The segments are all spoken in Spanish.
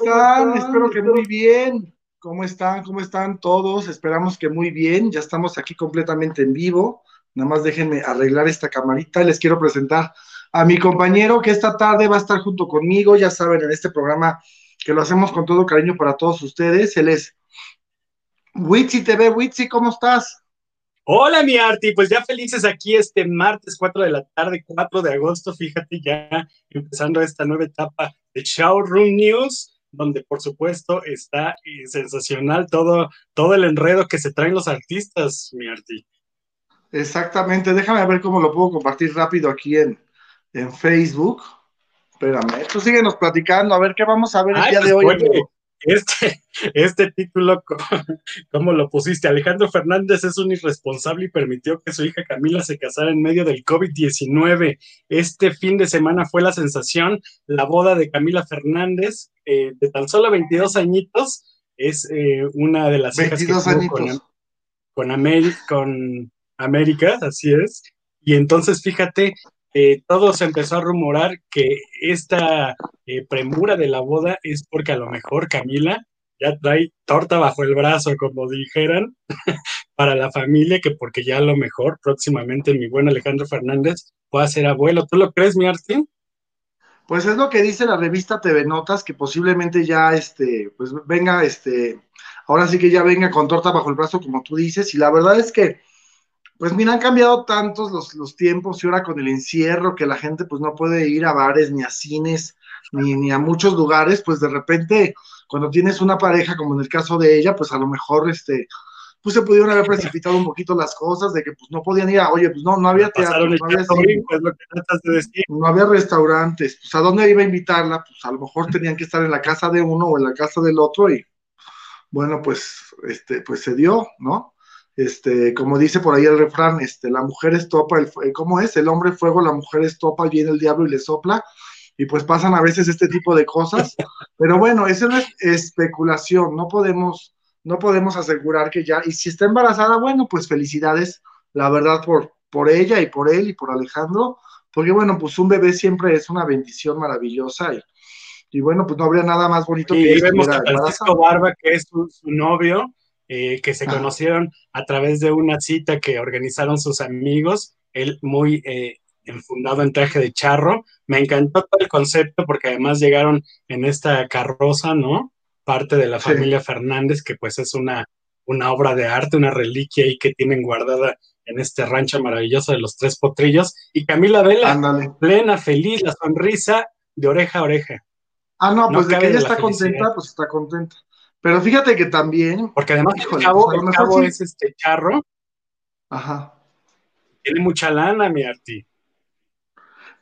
están? Espero que muy bien. ¿Cómo están? ¿Cómo están todos? Esperamos que muy bien. Ya estamos aquí completamente en vivo. Nada más déjenme arreglar esta camarita. Les quiero presentar a mi compañero que esta tarde va a estar junto conmigo. Ya saben, en este programa que lo hacemos con todo cariño para todos ustedes. Él es Witsi TV. Witsi, ¿cómo estás? Hola, mi Arti, pues ya felices aquí este martes 4 de la tarde, 4 de agosto, fíjate ya empezando esta nueva etapa de Showroom News, donde por supuesto está eh, sensacional todo, todo el enredo que se traen los artistas, mi Arti. Exactamente, déjame ver cómo lo puedo compartir rápido aquí en, en Facebook. Espérame, tú síguenos platicando, a ver qué vamos a ver el día de pues, hoy. Este, este título, ¿cómo lo pusiste? Alejandro Fernández es un irresponsable y permitió que su hija Camila se casara en medio del COVID-19. Este fin de semana fue la sensación, la boda de Camila Fernández, eh, de tan solo 22 añitos, es eh, una de las hijas que con, con, con América, así es. Y entonces, fíjate, eh, todo se empezó a rumorar que esta eh, premura de la boda es porque a lo mejor Camila ya trae torta bajo el brazo, como dijeran, para la familia, que porque ya a lo mejor próximamente mi buen Alejandro Fernández pueda ser abuelo. ¿Tú lo crees, mi Artin? Pues es lo que dice la revista TV Notas, que posiblemente ya este, pues venga, este, ahora sí que ya venga con torta bajo el brazo, como tú dices, y la verdad es que pues mira, han cambiado tantos los, tiempos y ahora con el encierro que la gente pues no puede ir a bares ni a cines ni, ni, a muchos lugares, pues de repente cuando tienes una pareja como en el caso de ella, pues a lo mejor este, pues se pudieron haber precipitado un poquito las cosas de que pues no podían ir a, oye, pues no, no había teatro, no había, no había restaurantes, pues a dónde iba a invitarla, pues a lo mejor tenían que estar en la casa de uno o en la casa del otro y bueno, pues este, pues se dio, ¿no? Este, como dice por ahí el refrán, este, la mujer estopa, el, ¿cómo es? El hombre fuego, la mujer estopa, viene el diablo y le sopla, y pues pasan a veces este tipo de cosas, pero bueno, eso no es especulación, no podemos, no podemos asegurar que ya, y si está embarazada, bueno, pues felicidades, la verdad, por, por ella y por él y por Alejandro, porque bueno, pues un bebé siempre es una bendición maravillosa y, y bueno, pues no habría nada más bonito y que vemos a Francisco Barba, que es su novio, eh, que se conocieron a través de una cita que organizaron sus amigos, él muy eh, enfundado en traje de charro. Me encantó todo el concepto porque además llegaron en esta carroza, ¿no? Parte de la familia Fernández, que pues es una, una obra de arte, una reliquia ahí que tienen guardada en este rancho maravilloso de los tres potrillos. Y Camila Vela, plena, feliz, la sonrisa de oreja a oreja. Ah, no, pues de que ella está contenta, pues está contenta. Pero fíjate que también. Porque además el chavo, pues, es este charro. Ajá. Tiene mucha lana, mi Arti.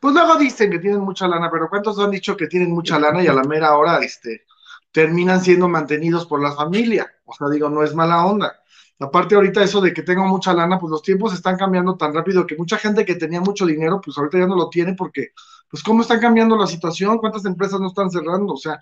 Pues luego dicen que tienen mucha lana, pero ¿cuántos han dicho que tienen mucha lana y a la mera hora este, terminan siendo mantenidos por la familia? O sea, digo, no es mala onda. Aparte ahorita eso de que tengo mucha lana, pues los tiempos están cambiando tan rápido que mucha gente que tenía mucho dinero, pues ahorita ya no lo tiene porque, pues cómo están cambiando la situación, cuántas empresas no están cerrando, o sea,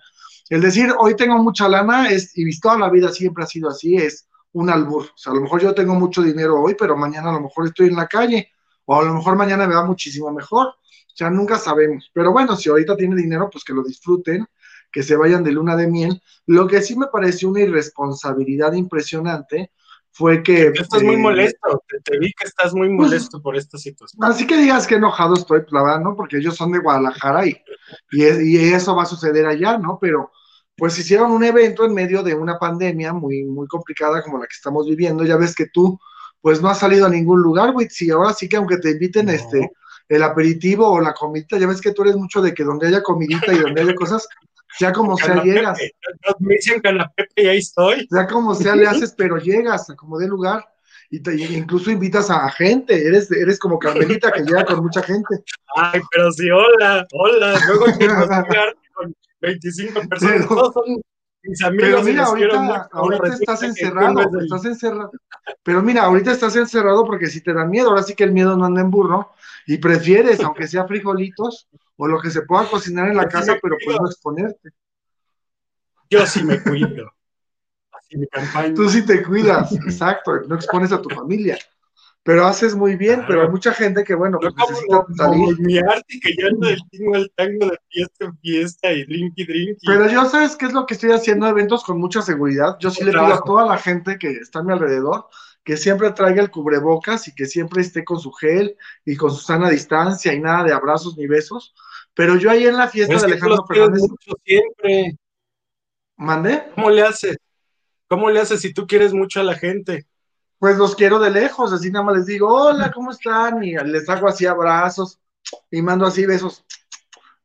el decir hoy tengo mucha lana es, y toda la vida siempre ha sido así, es un albur. O sea, a lo mejor yo tengo mucho dinero hoy, pero mañana a lo mejor estoy en la calle, o a lo mejor mañana me va muchísimo mejor. O sea, nunca sabemos. Pero bueno, si ahorita tiene dinero, pues que lo disfruten, que se vayan de luna de miel. Lo que sí me pareció una irresponsabilidad impresionante fue que... Estás muy eh, molesto, te, vi que estás muy molesto por esta situación. Así que digas que enojado estoy, pues la verdad, ¿no? Porque ellos son de Guadalajara y, y, eso va a suceder allá, ¿no? Pero pues hicieron un evento en medio de una pandemia muy, muy complicada como la que estamos viviendo. Ya ves que tú, pues no has salido a ningún lugar, güey. Sí, ahora sí que aunque te inviten este el aperitivo o la comidita, ya ves que tú eres mucho de que donde haya comidita y donde haya cosas, ya como sea llegas. Me dicen que la Pepe y ahí estoy. Ya como sea le haces, pero llegas como de lugar. Y te, incluso invitas a gente, eres, eres como Carmelita que llega con mucha gente. Ay, pero sí, hola, hola, luego con 25 personas, todos son mis amigos. Pero mira, ahorita, ahorita estás encerrado, estás encerrado. Pero mira, ahorita estás encerrado porque si te da miedo, ahora sí que el miedo no anda en burro, y prefieres, aunque sea frijolitos, o lo que se pueda cocinar en la casa, pero no exponerte. Yo sí me cuido. Así mi campaña. Tú sí te cuidas, exacto, no expones a tu familia. pero haces muy bien, pero hay mucha gente que, bueno, pues necesita salir. mi arte que yo ando del tingo al tango de fiesta en fiesta y drinky drinky. Pero yo, ¿sabes qué es lo que estoy haciendo? Eventos con mucha seguridad. Yo sí le pido a toda la gente que está a mi alrededor que siempre traiga el cubrebocas y que siempre esté con su gel y con su sana distancia y nada de abrazos ni besos. Pero yo ahí en la fiesta de Alejandro Fernández. Mucho siempre. ¿Mandé? ¿Cómo le haces? ¿Cómo le haces si tú quieres mucho a la gente? pues los quiero de lejos, así nada más les digo, hola, ¿cómo están? Y les hago así abrazos y mando así besos,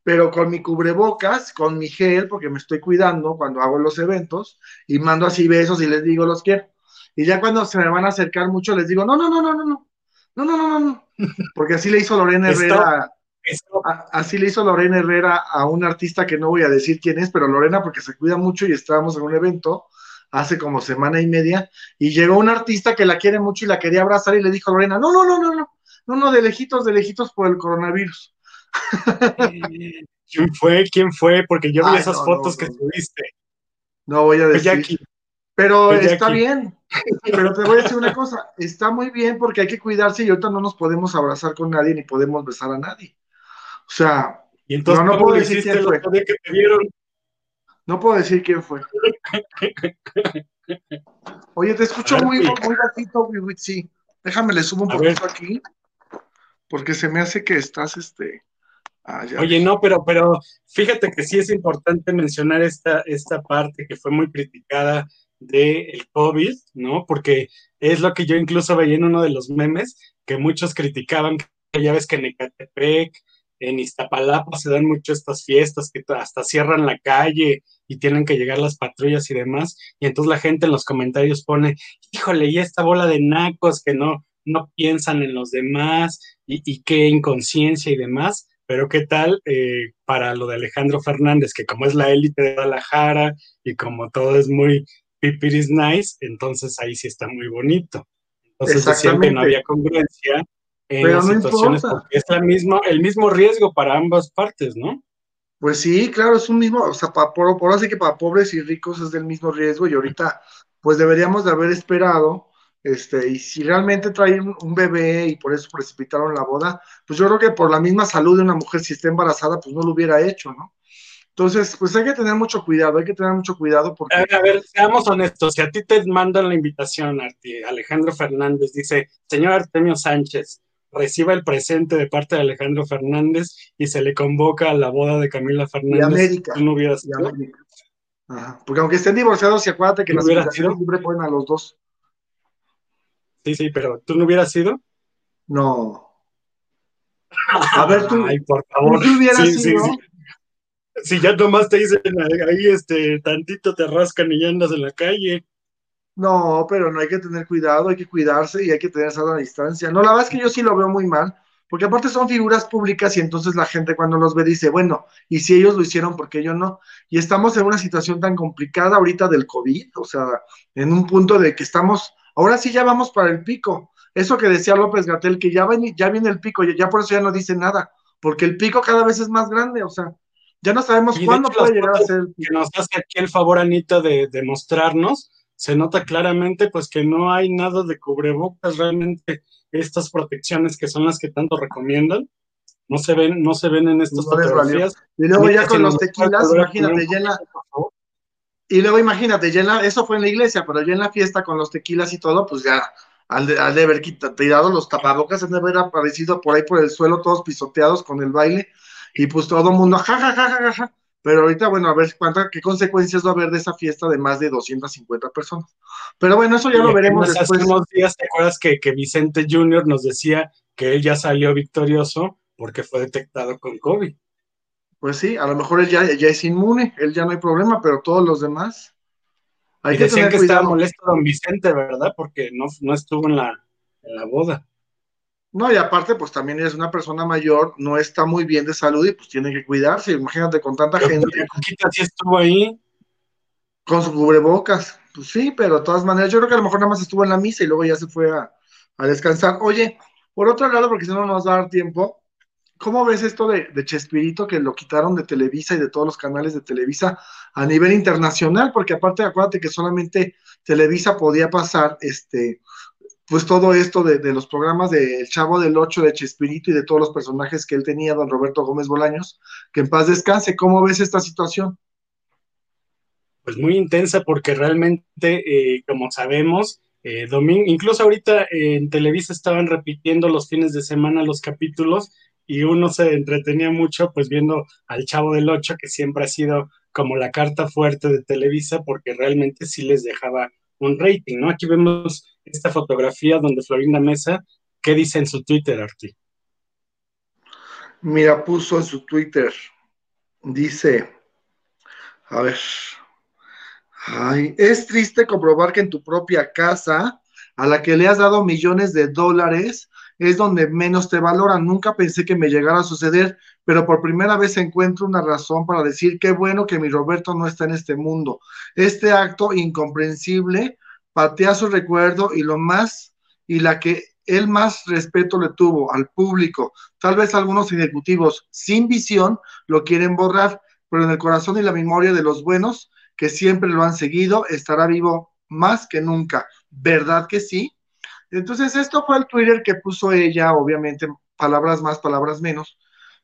pero con mi cubrebocas, con mi gel, porque me estoy cuidando cuando hago los eventos, y mando así besos y les digo, los quiero. Y ya cuando se me van a acercar mucho, les digo, no, no, no, no, no, no, no, no, no, no, porque así le hizo Lorena Herrera. así le hizo Lorena Herrera a un artista que no voy a decir quién es, pero Lorena porque se cuida mucho y estábamos en un evento hace como semana y media, y llegó un artista que la quiere mucho y la quería abrazar y le dijo a Lorena, no, no, no, no, no, no, no, de lejitos, de lejitos por el coronavirus. ¿Quién fue? ¿Quién fue? Porque yo vi esas fotos que subiste. No voy a decir. Pero está bien. Pero te voy a decir una cosa, está muy bien porque hay que cuidarse y ahorita no nos podemos abrazar con nadie ni podemos besar a nadie. O sea, ¿Y entonces, no, puedo decir quién fue. Que te? No puedo decir quién fue. Oye, te escucho muy, muy bajito, sí. Déjame, le subo un poquito aquí, porque se me hace que estás, este... Ah, Oye, no, pero, pero fíjate que sí es importante mencionar esta, esta parte que fue muy criticada del COVID, ¿no? Porque es lo que yo incluso veía en uno de los memes, que muchos criticaban, que ya ves que en Ecatepec, en Iztapalapa se dan mucho estas fiestas que hasta cierran la calle y tienen que llegar las patrullas y demás. Y entonces la gente en los comentarios pone, híjole, y esta bola de nacos que no, no piensan en los demás y, qué inconsciencia y demás. Pero qué tal eh, para lo de Alejandro Fernández, que como es la élite de Guadalajara y como todo es muy pipiris nice, entonces ahí sí está muy bonito. Entonces decían que no había congruencia en las situaciones porque es la misma, el mismo riesgo para ambas partes, ¿no? Pues sí, claro, es un mismo, o sea, por, por así que para pobres y ricos es del mismo riesgo y ahorita pues deberíamos de haber esperado, este, y si realmente traen un bebé y por eso precipitaron la boda, pues yo creo que por la misma salud de una mujer si está embarazada, pues no lo hubiera hecho, ¿no? Entonces, pues hay que tener mucho cuidado, hay que tener mucho cuidado porque... A ver, seamos honestos, si a ti te mandan la invitación, Alejandro Fernández dice, señor Artemio Sánchez, reciba el presente de parte de Alejandro Fernández y se le convoca a la boda de Camila Fernández. Y América. no hubieras Porque aunque estén divorciados, y acuérdate que las invitaciones siempre ponen a los dos. Sí, sí, pero ¿tú no hubieras sido? No. A ver, tú. Ay, por favor. ¿Tú hubieras sido? Si ya nomás te dicen ahí, este, tantito te rascan y ya andas en la calle. No, pero no hay que tener cuidado, hay que cuidarse y hay que tener esa distancia. No, la verdad es que yo sí lo veo muy mal, porque aparte son figuras públicas y entonces la gente cuando los ve dice, bueno, y si ellos lo hicieron, ¿por qué yo no? Y estamos en una situación tan complicada ahorita del COVID, o sea, en un punto de que estamos, ahora sí ya vamos para el pico. Eso que decía López Gatel, que ya, ven, ya viene el pico, ya por eso ya no dice nada, porque el pico cada vez es más grande, o sea, ya no sabemos cuándo puede llegar a ser. Que nos hace aquí el favor, Anita, de, de mostrarnos se nota claramente pues que no hay nada de cubrebocas, realmente estas protecciones que son las que tanto recomiendan, no se ven, no se ven en estas fotografías. Y luego ya con los tequilas, imagínate, ya en la, y luego imagínate, ya en la, eso fue en la iglesia, pero ya en la fiesta con los tequilas y todo, pues ya al de, al de haber quitado, tirado los tapabocas, han de haber aparecido por ahí por el suelo, todos pisoteados con el baile, y pues todo el mundo, ja, ja, ja, ja, ja. Pero ahorita, bueno, a ver cuánta, qué consecuencias va a haber de esa fiesta de más de 250 personas. Pero bueno, eso ya lo veremos después. Hace unos días, ¿te acuerdas que, que Vicente Junior nos decía que él ya salió victorioso porque fue detectado con COVID? Pues sí, a lo mejor él ya, ya es inmune, él ya no hay problema, pero todos los demás. Hay que decían que estaba molesto don Vicente, ¿verdad? Porque no, no estuvo en la, en la boda. No, y aparte, pues también es una persona mayor, no está muy bien de salud y pues tiene que cuidarse. Imagínate con tanta gente. Coquita sí estuvo ahí. Con su cubrebocas. Pues sí, pero de todas maneras, yo creo que a lo mejor nada más estuvo en la misa y luego ya se fue a, descansar. Oye, por otro lado, porque si no nos va a dar tiempo, ¿cómo ves esto de, de, Chespirito que lo quitaron de Televisa y de todos los canales de Televisa a nivel internacional? Porque aparte, acuérdate que solamente Televisa podía pasar este pues todo esto de, los programas de El Chavo del Ocho, de Chespirito y de todos los personajes que él tenía, don Roberto Gómez Bolaños, que en paz descanse. ¿Cómo ves esta situación? Pues muy intensa porque realmente, eh, como sabemos, eh, domingo, incluso ahorita en Televisa estaban repitiendo los fines de semana los capítulos y uno se entretenía mucho pues viendo al Chavo del Ocho, que siempre ha sido como la carta fuerte de Televisa porque realmente sí les dejaba un rating, ¿no? Aquí vemos esta fotografía donde Florinda Mesa, ¿qué dice en su Twitter, Arti? Mira, puso en su Twitter, dice, a ver, ay, es triste comprobar que en tu propia casa, a la que le has dado millones de dólares, es donde menos te valoran. Nunca pensé que me llegara a suceder, pero por primera vez encuentro una razón para decir qué bueno que mi Roberto no está en este mundo. Este acto incomprensible patea su recuerdo y lo más, y la que él más respeto le tuvo al público. Tal vez algunos ejecutivos sin visión lo quieren borrar, pero en el corazón y la memoria de los buenos que siempre lo han seguido, estará vivo más que nunca. ¿Verdad que sí? Entonces, esto fue el Twitter que puso ella, obviamente, palabras más, palabras menos,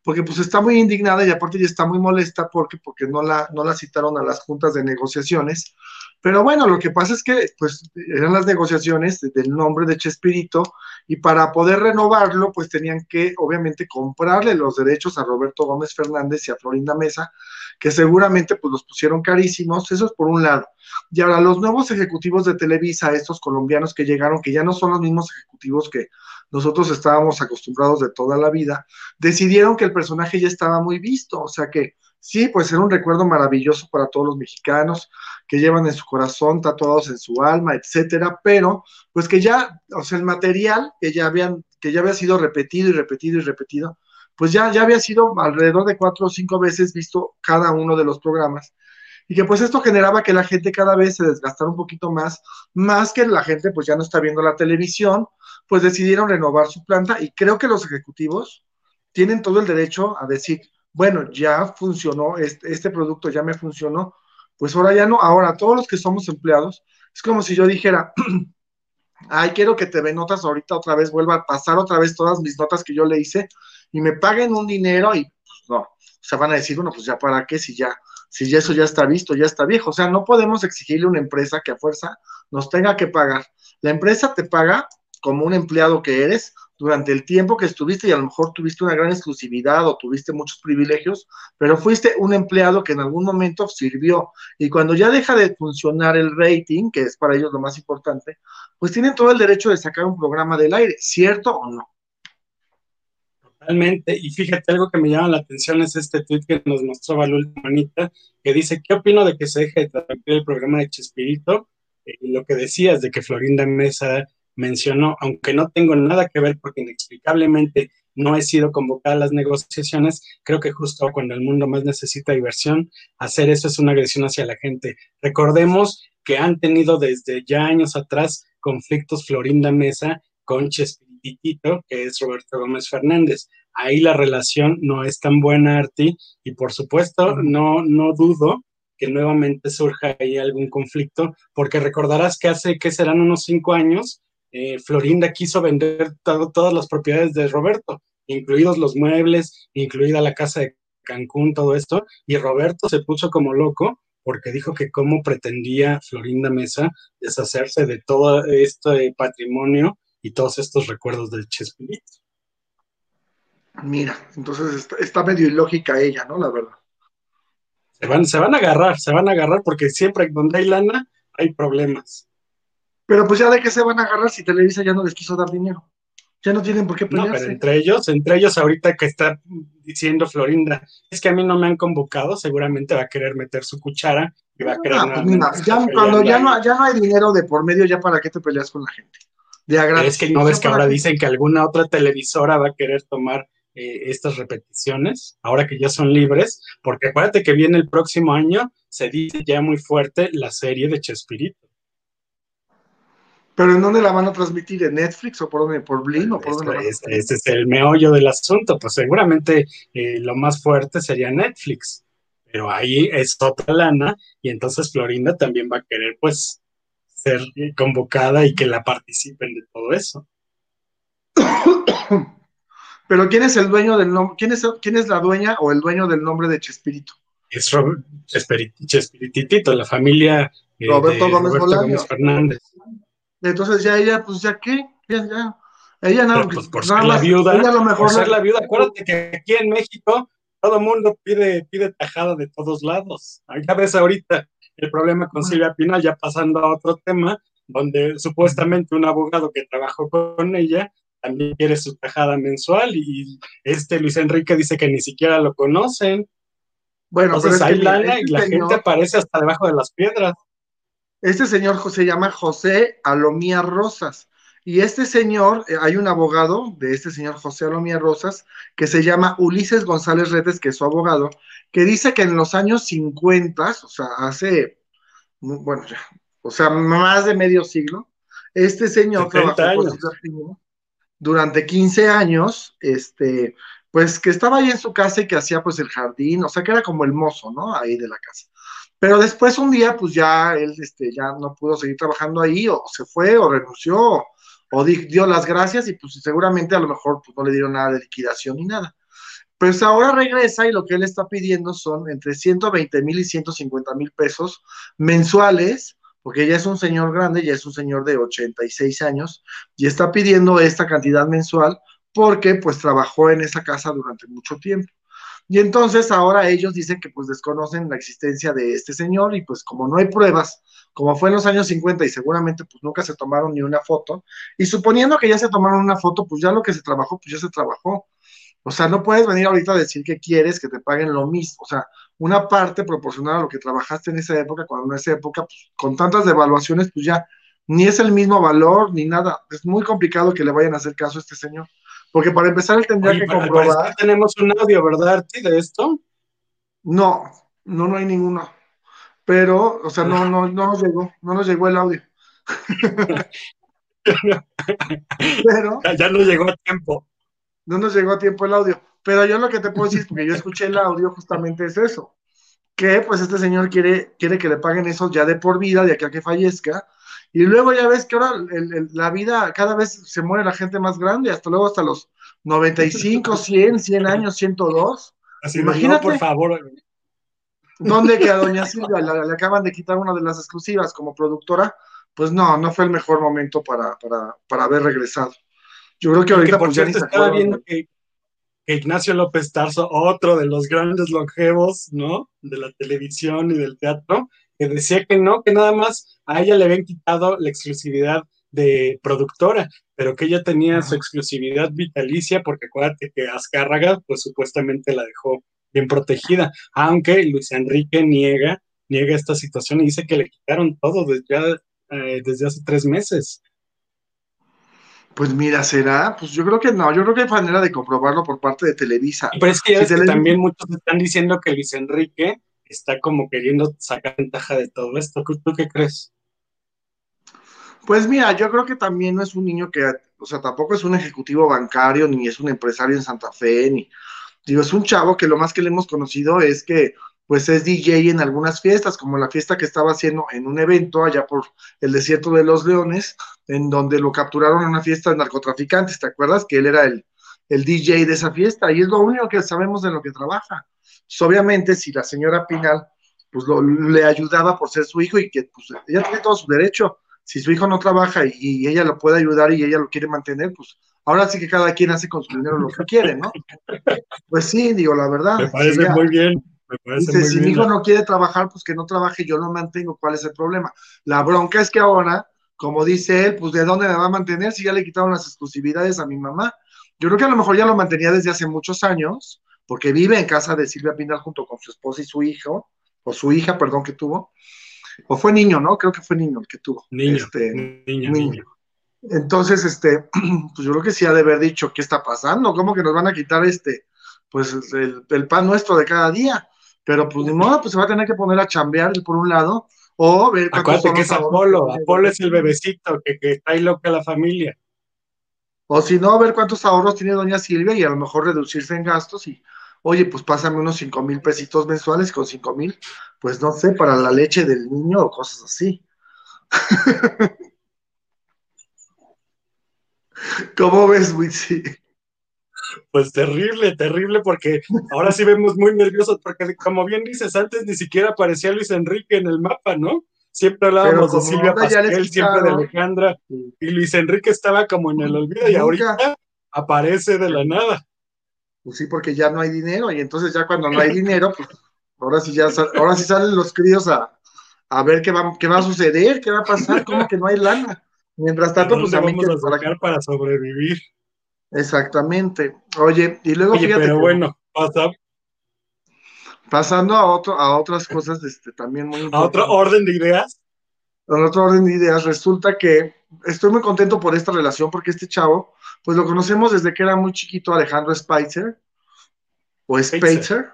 porque pues está muy indignada y aparte ya está muy molesta porque, porque no, la, no la citaron a las juntas de negociaciones. Pero bueno, lo que pasa es que pues eran las negociaciones del nombre de Chespirito y para poder renovarlo pues tenían que obviamente comprarle los derechos a Roberto Gómez Fernández y a Florinda Mesa, que seguramente pues los pusieron carísimos, eso es por un lado. Y ahora los nuevos ejecutivos de Televisa, estos colombianos que llegaron, que ya no son los mismos ejecutivos que nosotros estábamos acostumbrados de toda la vida, decidieron que el personaje ya estaba muy visto, o sea que sí, pues era un recuerdo maravilloso para todos los mexicanos que llevan en su corazón, tatuados en su alma, etcétera, pero pues que ya, o sea, el material que ya habían, que ya había sido repetido y repetido y repetido, pues ya, ya había sido alrededor de cuatro o cinco veces visto cada uno de los programas. Y que pues esto generaba que la gente cada vez se desgastara un poquito más, más que la gente pues ya no está viendo la televisión, pues decidieron renovar su planta y creo que los ejecutivos tienen todo el derecho a decir, bueno, ya funcionó, este, este producto ya me funcionó, pues ahora ya no, ahora todos los que somos empleados, es como si yo dijera, ay, quiero que te ve notas ahorita otra vez, vuelva a pasar otra vez todas mis notas que yo le hice y me paguen un dinero y pues no, se van a decir, bueno, pues ya para qué si ya si eso ya está visto, ya está viejo. O sea, no podemos exigirle a una empresa que a fuerza nos tenga que pagar. La empresa te paga como un empleado que eres durante el tiempo que estuviste y a lo mejor tuviste una gran exclusividad o tuviste muchos privilegios, pero fuiste un empleado que en algún momento sirvió. Y cuando ya deja de funcionar el rating, que es para ellos lo más importante, pues tienen todo el derecho de sacar un programa del aire, ¿cierto o no? Totalmente, y fíjate, algo que me llama la atención es este tweet que nos mostró la Manita, que dice, ¿qué opino de que se deje de transmitir el programa de Chespirito? Eh, lo que decías de que Florinda Mesa mencionó, aunque no tengo nada que ver porque inexplicablemente no he sido convocada a las negociaciones, creo que justo cuando el mundo más necesita diversión, hacer eso es una agresión hacia la gente. Recordemos que han tenido desde ya años atrás conflictos Florinda Mesa con Chespirito que es Roberto Gómez Fernández. Ahí la relación no es tan buena, Arti, y por supuesto no, no dudo que nuevamente surja ahí algún conflicto, porque recordarás que hace que serán unos cinco años, eh, Florinda quiso vender todas las propiedades de Roberto, incluidos los muebles, incluida la casa de Cancún, todo esto, y Roberto se puso como loco porque dijo que cómo pretendía Florinda Mesa deshacerse de todo este patrimonio y todos estos recuerdos del Chespirito. Mira, entonces está, medio ilógica ella, ¿no? La verdad. Se van, se van a agarrar, se van a agarrar porque siempre donde hay lana hay problemas. Pero pues ya de qué se van a agarrar si Televisa ya no les quiso dar dinero. Ya no tienen por qué pelearse. No, pero entre ellos, entre ellos ahorita que está diciendo Florinda, es que a mí no me han convocado, seguramente va a querer meter su cuchara y va a querer... Ah, pues ya, cuando ya no, ya no hay dinero de por medio, ya para qué te peleas con la gente. Es que no ves que ahora dicen que alguna otra televisora va a querer tomar eh, estas repeticiones, ahora que ya son libres, porque acuérdate que viene el próximo año, se dice ya muy fuerte la serie de Chespirito. ¿Pero en dónde la van a transmitir? ¿En Netflix o por dónde? ¿Por Blim o por dónde? Este, este, es el meollo del asunto, pues seguramente eh, lo más fuerte sería Netflix, pero ahí es otra lana y entonces Florinda también va a querer pues ser convocada y que la participen de todo eso. Pero ¿quién es el dueño del nombre? ¿Quién es, ¿Quién es la dueña o el dueño del nombre de Chespirito? Es Chespiritito, la familia eh, Roberto, Gómez, Fernández. Entonces ya ella, pues ya qué, ya, ya. Ella nada, pues, por ser la viuda, ella lo mejor por ser la viuda, acuérdate que aquí en México todo el mundo pide, pide tajada de todos lados. Ya ves ahorita el problema con Silvia Pinal, ya pasando a otro tema, donde supuestamente un abogado que trabajó con ella también quiere su tajada mensual y este Luis Enrique dice que ni siquiera lo conocen. Bueno, Entonces hay lana y la gente aparece hasta debajo de las piedras. Este señor se llama José Alomía Rosas. Y este señor, eh, hay un abogado de este señor José Alomía Rosas, que se llama Ulises González Redes, que es su abogado, que dice que en los años 50, o sea, hace, bueno, ya, o sea, más de medio siglo, este señor trabajó durante 15 años, este, pues que estaba ahí en su casa y que hacía pues el jardín, o sea, que era como el mozo, ¿no? Ahí de la casa. Pero después un día, pues ya él este, ya no pudo seguir trabajando ahí, o se fue, o renunció, o dio las gracias, y pues seguramente a lo mejor pues, no le dieron nada de liquidación ni nada. Pues ahora regresa y lo que él está pidiendo son entre 120 mil y 150 mil pesos mensuales, porque ya es un señor grande, ya es un señor de 86 años, y está pidiendo esta cantidad mensual porque pues trabajó en esa casa durante mucho tiempo. Y entonces ahora ellos dicen que pues desconocen la existencia de este señor y pues como no hay pruebas, como fue en los años 50 y seguramente pues nunca se tomaron ni una foto, y suponiendo que ya se tomaron una foto, pues ya lo que se trabajó, pues ya se trabajó. O sea, no puedes venir ahorita a decir que quieres que te paguen lo mismo, o sea, una parte proporcional a lo que trabajaste en esa época, cuando en esa época, pues, con tantas devaluaciones, pues ya ni es el mismo valor ni nada. Es muy complicado que le vayan a hacer caso a este señor. Porque para empezar él tendría que comprobar. tenemos un audio, ¿verdad, de esto? No, no, no hay ninguno. Pero, o sea, no, no, no nos llegó, no nos llegó el audio. Pero. Ya no llegó a tiempo. No nos llegó a tiempo el audio. Pero yo lo que te puedo decir, porque yo escuché el audio, justamente es eso. Que pues este señor quiere, quiere que le paguen eso ya de por vida, de aquí a que fallezca, y luego ya ves que ahora la vida, cada vez se muere la gente más grande, hasta luego hasta los 95, 100, 100 años, 102. Así Imagínate. por favor. ¿Dónde que a doña Silvia le, acaban de quitar una de las exclusivas como productora? Pues no, no fue el mejor momento para, para, para haber regresado. Yo creo que ahorita por pues, ya estaba viendo que, que, Ignacio López Tarso, otro de los grandes longevos, ¿no? De la televisión y del teatro, que decía que no, que nada más a ella le habían quitado la exclusividad de productora, pero que ella tenía su exclusividad vitalicia, porque acuérdate que Azcárraga, pues supuestamente la dejó bien protegida, aunque Luis Enrique niega, niega esta situación y dice que le quitaron todo desde, eh, desde hace tres meses. Pues mira, será, pues yo creo que no, yo creo que hay manera de comprobarlo por parte de Televisa. Pero es que, también muchos están diciendo que Luis Enrique está como queriendo sacar ventaja de todo esto. ¿Tú qué crees? Pues mira, yo creo que también no es un niño que, o sea, tampoco es un ejecutivo bancario, ni es un empresario en Santa Fe, ni, digo, es un chavo que lo más que le hemos conocido es que, pues es DJ en algunas fiestas, como la fiesta que estaba haciendo en un evento allá por el desierto de los leones, en donde lo capturaron en una fiesta de narcotraficantes, ¿te acuerdas? Que él era el, el DJ de esa fiesta, y es lo único que sabemos de lo que trabaja. Pues, obviamente, si la señora Pinal pues le ayudaba por ser su hijo y que pues, ella tiene todo su derecho. Si su hijo no trabaja y, ella lo puede ayudar y ella lo quiere mantener, pues ahora sí que cada quien hace con su dinero lo que quiere, ¿no? Pues sí, digo, la verdad. Me parece muy bien. Me parece si mi hijo no quiere trabajar, pues que no trabaje, yo lo mantengo, ¿cuál es el problema? La bronca es que ahora, como dice él, pues de dónde me va a mantener si ya le quitaron las exclusividades a mi mamá. Yo creo que a lo mejor ya lo mantenía desde hace muchos años, porque vive en casa de Silvia Pinal junto con su esposa y su hijo, o su hija, perdón, que tuvo. O fue niño, ¿no? Creo que fue niño el que tuvo. Niño. Este, niño, niño. Entonces, este, pues yo creo que sí ha de haber dicho, ¿qué está pasando? ¿Cómo que nos van a quitar este, pues el, pan nuestro de cada día? Pero pues ni modo, pues se va a tener que poner a chambear por un lado, o ver Acuérdate que es Apolo, Apolo es el bebecito que, que está ahí loca la familia. O si no, ver cuántos ahorros tiene doña Silvia y a lo mejor reducirse en gastos y oye, pues pásame unos cinco mil pesitos mensuales con cinco mil, pues no sé, para la leche del niño o cosas así. ¿Cómo ves, Witsi? Pues terrible, terrible, porque ahora sí vemos muy nerviosos, porque como bien dices, antes ni siquiera aparecía Luis Enrique en el mapa, ¿no? Siempre hablábamos de Silvia Pasquel, siempre de Alejandra, y Luis Enrique estaba como en el olvido, y ahorita aparece de la nada. Pues sí, porque ya no hay dinero, y entonces ya cuando no hay dinero, pues ahora sí ya ahora sí salen los críos a, a ver qué va, qué va a suceder, qué va a pasar, cómo que no hay lana. Mientras tanto, pues a mí vamos a sacar para sobrevivir. Exactamente. Oye, y luego Oye, fíjate pero bueno, pasa. Pasando a otro, a otras cosas, este, también muy importantes. A otro orden de ideas. A otro orden de ideas, resulta que estoy muy contento por esta relación, porque este chavo, pues lo conocemos desde que era muy chiquito, Alejandro Spitzer, o Spitzer.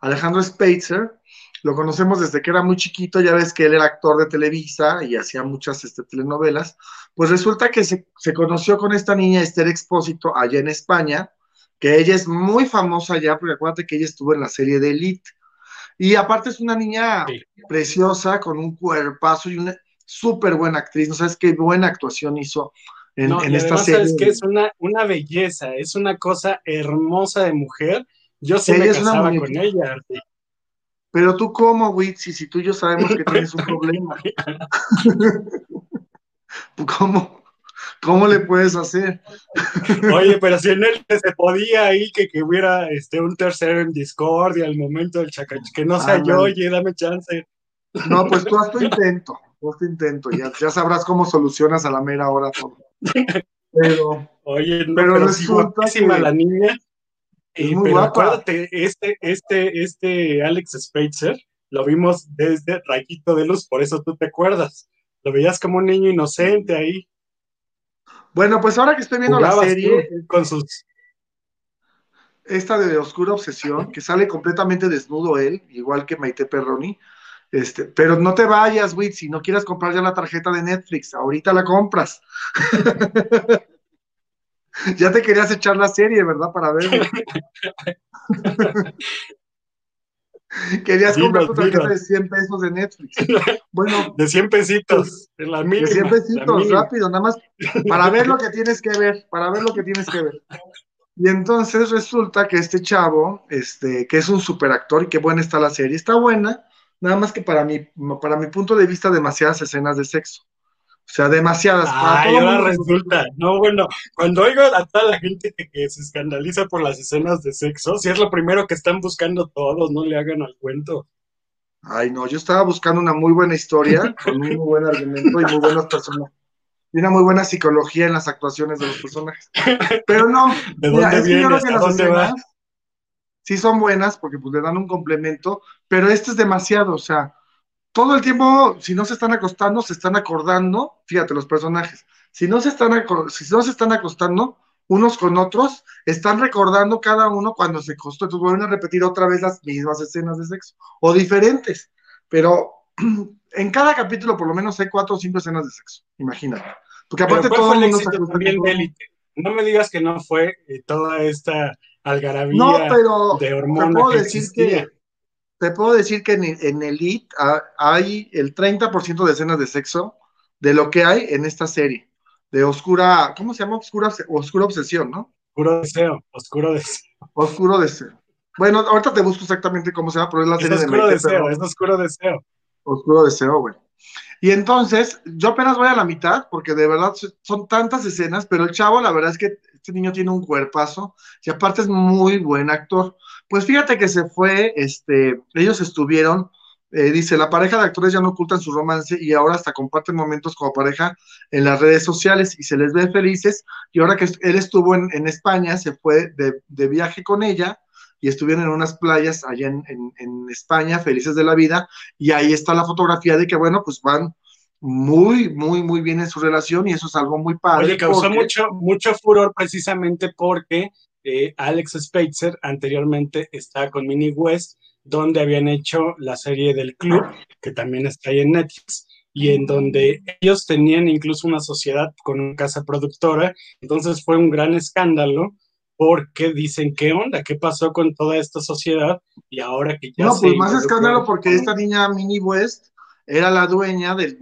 Alejandro Spitzer, lo conocemos desde que era muy chiquito, ya ves que él era actor de Televisa y hacía muchas este, telenovelas, pues resulta que se, conoció con esta niña Esther Expósito allá en España, que ella es muy famosa allá, porque acuérdate que ella estuvo en la serie de Elite. Y aparte es una niña preciosa, con un cuerpazo y una súper buena actriz, no sabes qué buena actuación hizo en, esta serie. Sabes que es una, una belleza, es una cosa hermosa de mujer. Yo sí me casaba con ella. Pero tú, ¿cómo, Witsi? Si tú y yo sabemos que tienes un problema. ¿Cómo? ¿Cómo le puedes hacer? Oye, pero si en él se podía ahí que, que hubiera este, un tercero en Discord y al momento del chaca, que no sea yo, oye, dame chance. No, pues tú haz tu intento, tú haz tu intento, ya, ya sabrás cómo solucionas a la mera hora todo. Pero, oye, no, pero, resulta que... la niña pero acuérdate, este, este, este Alex Spacer lo vimos desde Rayito de Luz, por eso tú te acuerdas. Lo veías como un niño inocente ahí. Bueno, pues ahora que estoy viendo la serie. Con sus. Esta de Oscura Obsesión, que sale completamente desnudo él, igual que Maite Perroni. Este, pero no te vayas, Wit, si no quieres comprar ya la tarjeta de Netflix, ahorita la compras. ya te querías echar la serie, ¿verdad? Para ver. Querías comprar tu tarjeta de 100 pesos de Netflix. Bueno. De 100 pesitos. En la de 100 pesitos, rápido, nada más para ver lo que tienes que ver, para ver lo que tienes que ver. Y entonces resulta que este chavo, este, que es un super actor y qué buena está la serie, está buena, nada más que para mi, para mi punto de vista, demasiadas escenas de sexo. O sea, demasiadas. Ay, ahora resulta. No, bueno, cuando oigo a toda la gente que, se escandaliza por las escenas de sexo, si es lo primero que están buscando todos, no le hagan al cuento. Ay, no, yo estaba buscando una muy buena historia, con un muy buen argumento y muy buenas personas. Y una muy buena psicología en las actuaciones de los personajes. Pero no, ¿de dónde viene? dónde va? Sí son buenas porque pues le dan un complemento, pero este es demasiado, o sea, todo el tiempo, si no se están acostando, se están acordando, fíjate los personajes, si no se están, si no se están acostando unos con otros, están recordando cada uno cuando se acostó, entonces vuelven a repetir otra vez las mismas escenas de sexo, o diferentes, pero en cada capítulo por lo menos hay cuatro o cinco escenas de sexo, imagínate. Porque aparte todo el mundo se No me digas que no fue eh, toda esta algarabía de hormonas que decir que te puedo decir que en, Elite hay el 30% de escenas de sexo de lo que hay en esta serie. De oscura, ¿cómo se llama? Oscura, oscura obsesión, ¿no? Oscuro deseo, oscuro deseo. Oscuro deseo. Bueno, ahorita te busco exactamente cómo se llama, pero es la serie es oscuro deseo, es oscuro deseo. Oscuro deseo, güey. Y entonces, yo apenas voy a la mitad, porque de verdad son tantas escenas, pero el chavo, la verdad es que este niño tiene un cuerpazo, y aparte es muy buen actor. Pues fíjate que se fue, este, ellos estuvieron, eh, dice, la pareja de actores ya no ocultan su romance y ahora hasta comparten momentos como pareja en las redes sociales y se les ve felices. Y ahora que él estuvo en, España, se fue de, viaje con ella y estuvieron en unas playas allá en, en, España, felices de la vida. Y ahí está la fotografía de que, bueno, pues van muy, muy, muy bien en su relación y eso es algo muy padre. Oye, causó mucho, mucho furor precisamente porque eh, Alex Spitzer anteriormente está con Mini West, donde habían hecho la serie del club, que también está ahí en Netflix, y en donde ellos tenían incluso una sociedad con una casa productora, entonces fue un gran escándalo porque dicen, ¿qué onda? ¿Qué pasó con toda esta sociedad? Y ahora que ya... No, pues más escándalo porque esta niña Mini West era la dueña del,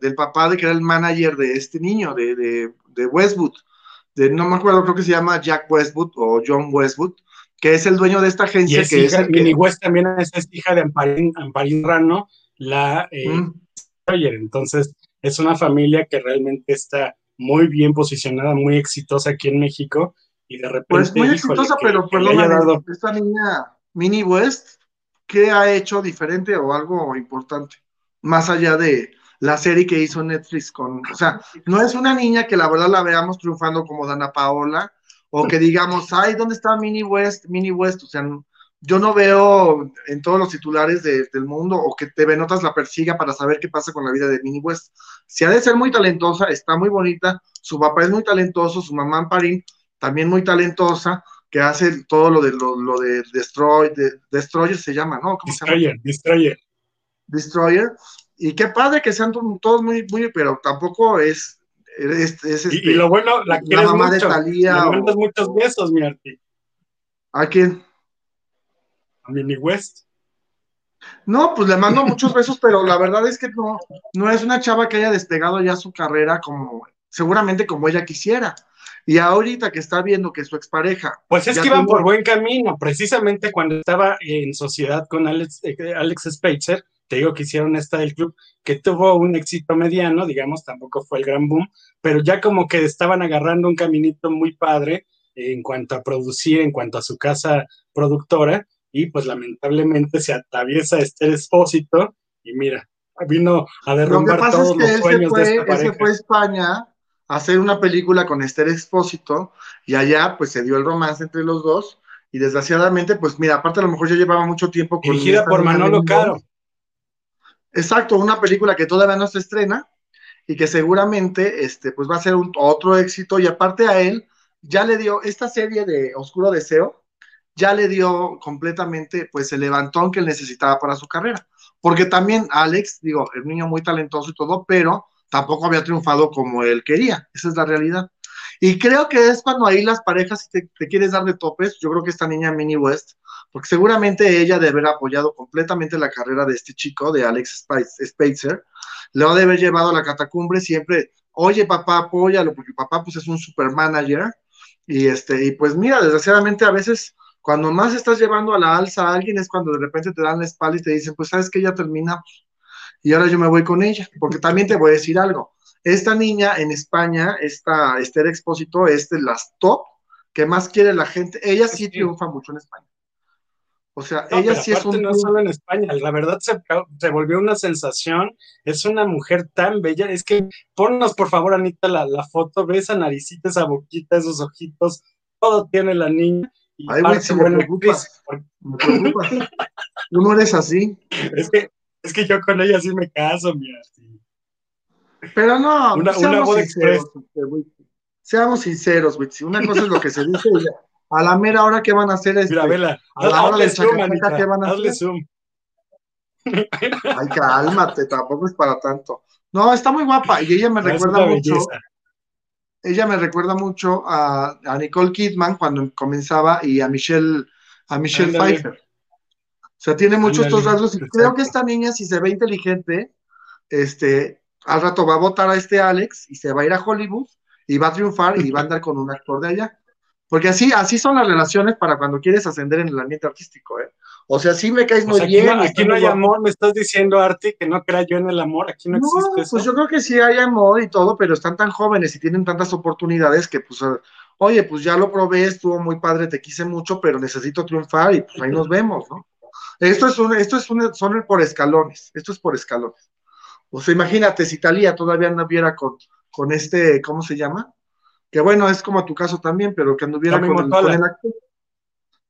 del papá de que era el manager de este niño, de, de, Westwood. De, no me acuerdo, creo que se llama Jack Westwood o John Westwood, que es el dueño de esta agencia. que es el West también es, hija de Amparín, Amparín Rano, la eh, Entonces, es una familia que realmente está muy bien posicionada, muy exitosa aquí en México. Y de repente. Pues muy exitosa, pero perdón, dado... esta niña, Mini West, ¿qué ha hecho diferente o algo importante? Más allá de la serie que hizo Netflix con. O sea, no es una niña que la verdad la veamos triunfando como Dana Paola, o que digamos, ay, ¿dónde está Mini West? Mini West, o sea, yo no veo en todos los titulares del mundo o que TV Notas la persiga para saber qué pasa con la vida de Minnie West. Si ha de ser muy talentosa, está muy bonita, su papá es muy talentoso, su mamá Amparín también muy talentosa, que hace todo lo de lo, de Destroy, de, Destroyer se llama, ¿no? ¿Cómo Destroyer, Destroyer. Destroyer. Y qué padre que sean todos muy, muy, pero tampoco es, es, y, y, lo bueno, la, la mamá mucho, de Talía. Le muchos besos, mi Arti. ¿A quién? Mini West. No, pues le mando muchos besos, pero la verdad es que no, no es una chava que haya despegado ya su carrera como, seguramente como ella quisiera. Y ahorita que está viendo que su expareja. Pues es que iban por buen camino, precisamente cuando estaba en sociedad con Alex, eh, Alex Spacer, te digo que hicieron esta del club, que tuvo un éxito mediano, digamos, tampoco fue el gran boom, pero ya como que estaban agarrando un caminito muy padre en cuanto a producir, en cuanto a su casa productora, y pues lamentablemente se atraviesa este expósito y mira, vino a derrumbar todos los sueños de esta pareja. Él se fue a España a hacer una película con Esther Expósito y allá pues se dio el romance entre los dos y desgraciadamente pues mira, aparte a lo mejor ya llevaba mucho tiempo con dirigida por Manolo Caro. Exacto, una película que todavía no se estrena y que seguramente este pues va a ser otro éxito y aparte a él ya le dio esta serie de Oscuro Deseo ya le dio completamente pues el levantón que él necesitaba para su carrera. Porque también Alex, digo, el niño muy talentoso y todo, pero tampoco había triunfado como él quería. Esa es la realidad. Y creo que es cuando ahí las parejas, si te, quieres dar de topes, yo creo que esta niña Minnie West, porque seguramente ella debe haber apoyado completamente la carrera de este chico, de Alex Spacer, le ha de haber llevado a la catacumbre siempre, oye papá, apóyalo, porque papá pues es un super manager, y este, y pues mira, desgraciadamente a veces cuando más estás llevando a la alza a alguien es cuando de repente te dan la espalda y te dicen, pues sabes que ya terminamos. Y ahora yo me voy con ella, porque también te voy a decir algo. Esta niña en España, esta Esther Expósito, es de las top que más quiere la gente. Ella sí triunfa mucho en España. O sea, ella sí es un. No solo en España, la verdad se, se, volvió una sensación. Es una mujer tan bella. Es que ponnos, por favor, Anita, la, la foto. Ve esa naricita, esa boquita, esos ojitos. Todo tiene la niña. Ay, güey, si me preocupas. Tú no eres así. Es que, es que yo con ella sí me caso, mira. Pero no, una, seamos, una sinceros, este, seamos sinceros, güey. Si una cosa es lo que se dice, a la mera hora que van a hacer este, Mira, vela, a la hora de zoom, ¿qué van a hacer? Zoom. Ay, cálmate, tampoco es para tanto. No, está muy guapa y ella me recuerda mucho ella me recuerda mucho a, Nicole Kidman cuando comenzaba y a Michelle, a Michelle Pfeiffer. O sea, tiene muchos estos rasgos y creo que esta niña, si se ve inteligente, este, al rato va a votar a este Alex y se va a ir a Hollywood y va a triunfar y va a andar con un actor de allá. Porque así, así son las relaciones para cuando quieres ascender en el ambiente artístico, ¿eh? O sea, sí me caes muy bien. aquí no hay amor, me estás diciendo, Arti, que no crea yo en el amor, aquí no, existe eso. Pues yo creo que sí hay amor y todo, pero están tan jóvenes y tienen tantas oportunidades que, pues, oye, pues ya lo probé, estuvo muy padre, te quise mucho, pero necesito triunfar y pues ahí nos vemos, ¿no? Esto es un, esto es un, son por escalones, esto es por escalones. O sea, imagínate si Talía todavía anduviera con, con este, ¿cómo se llama? Que bueno, es como tu caso también, pero que anduviera con el, con el actor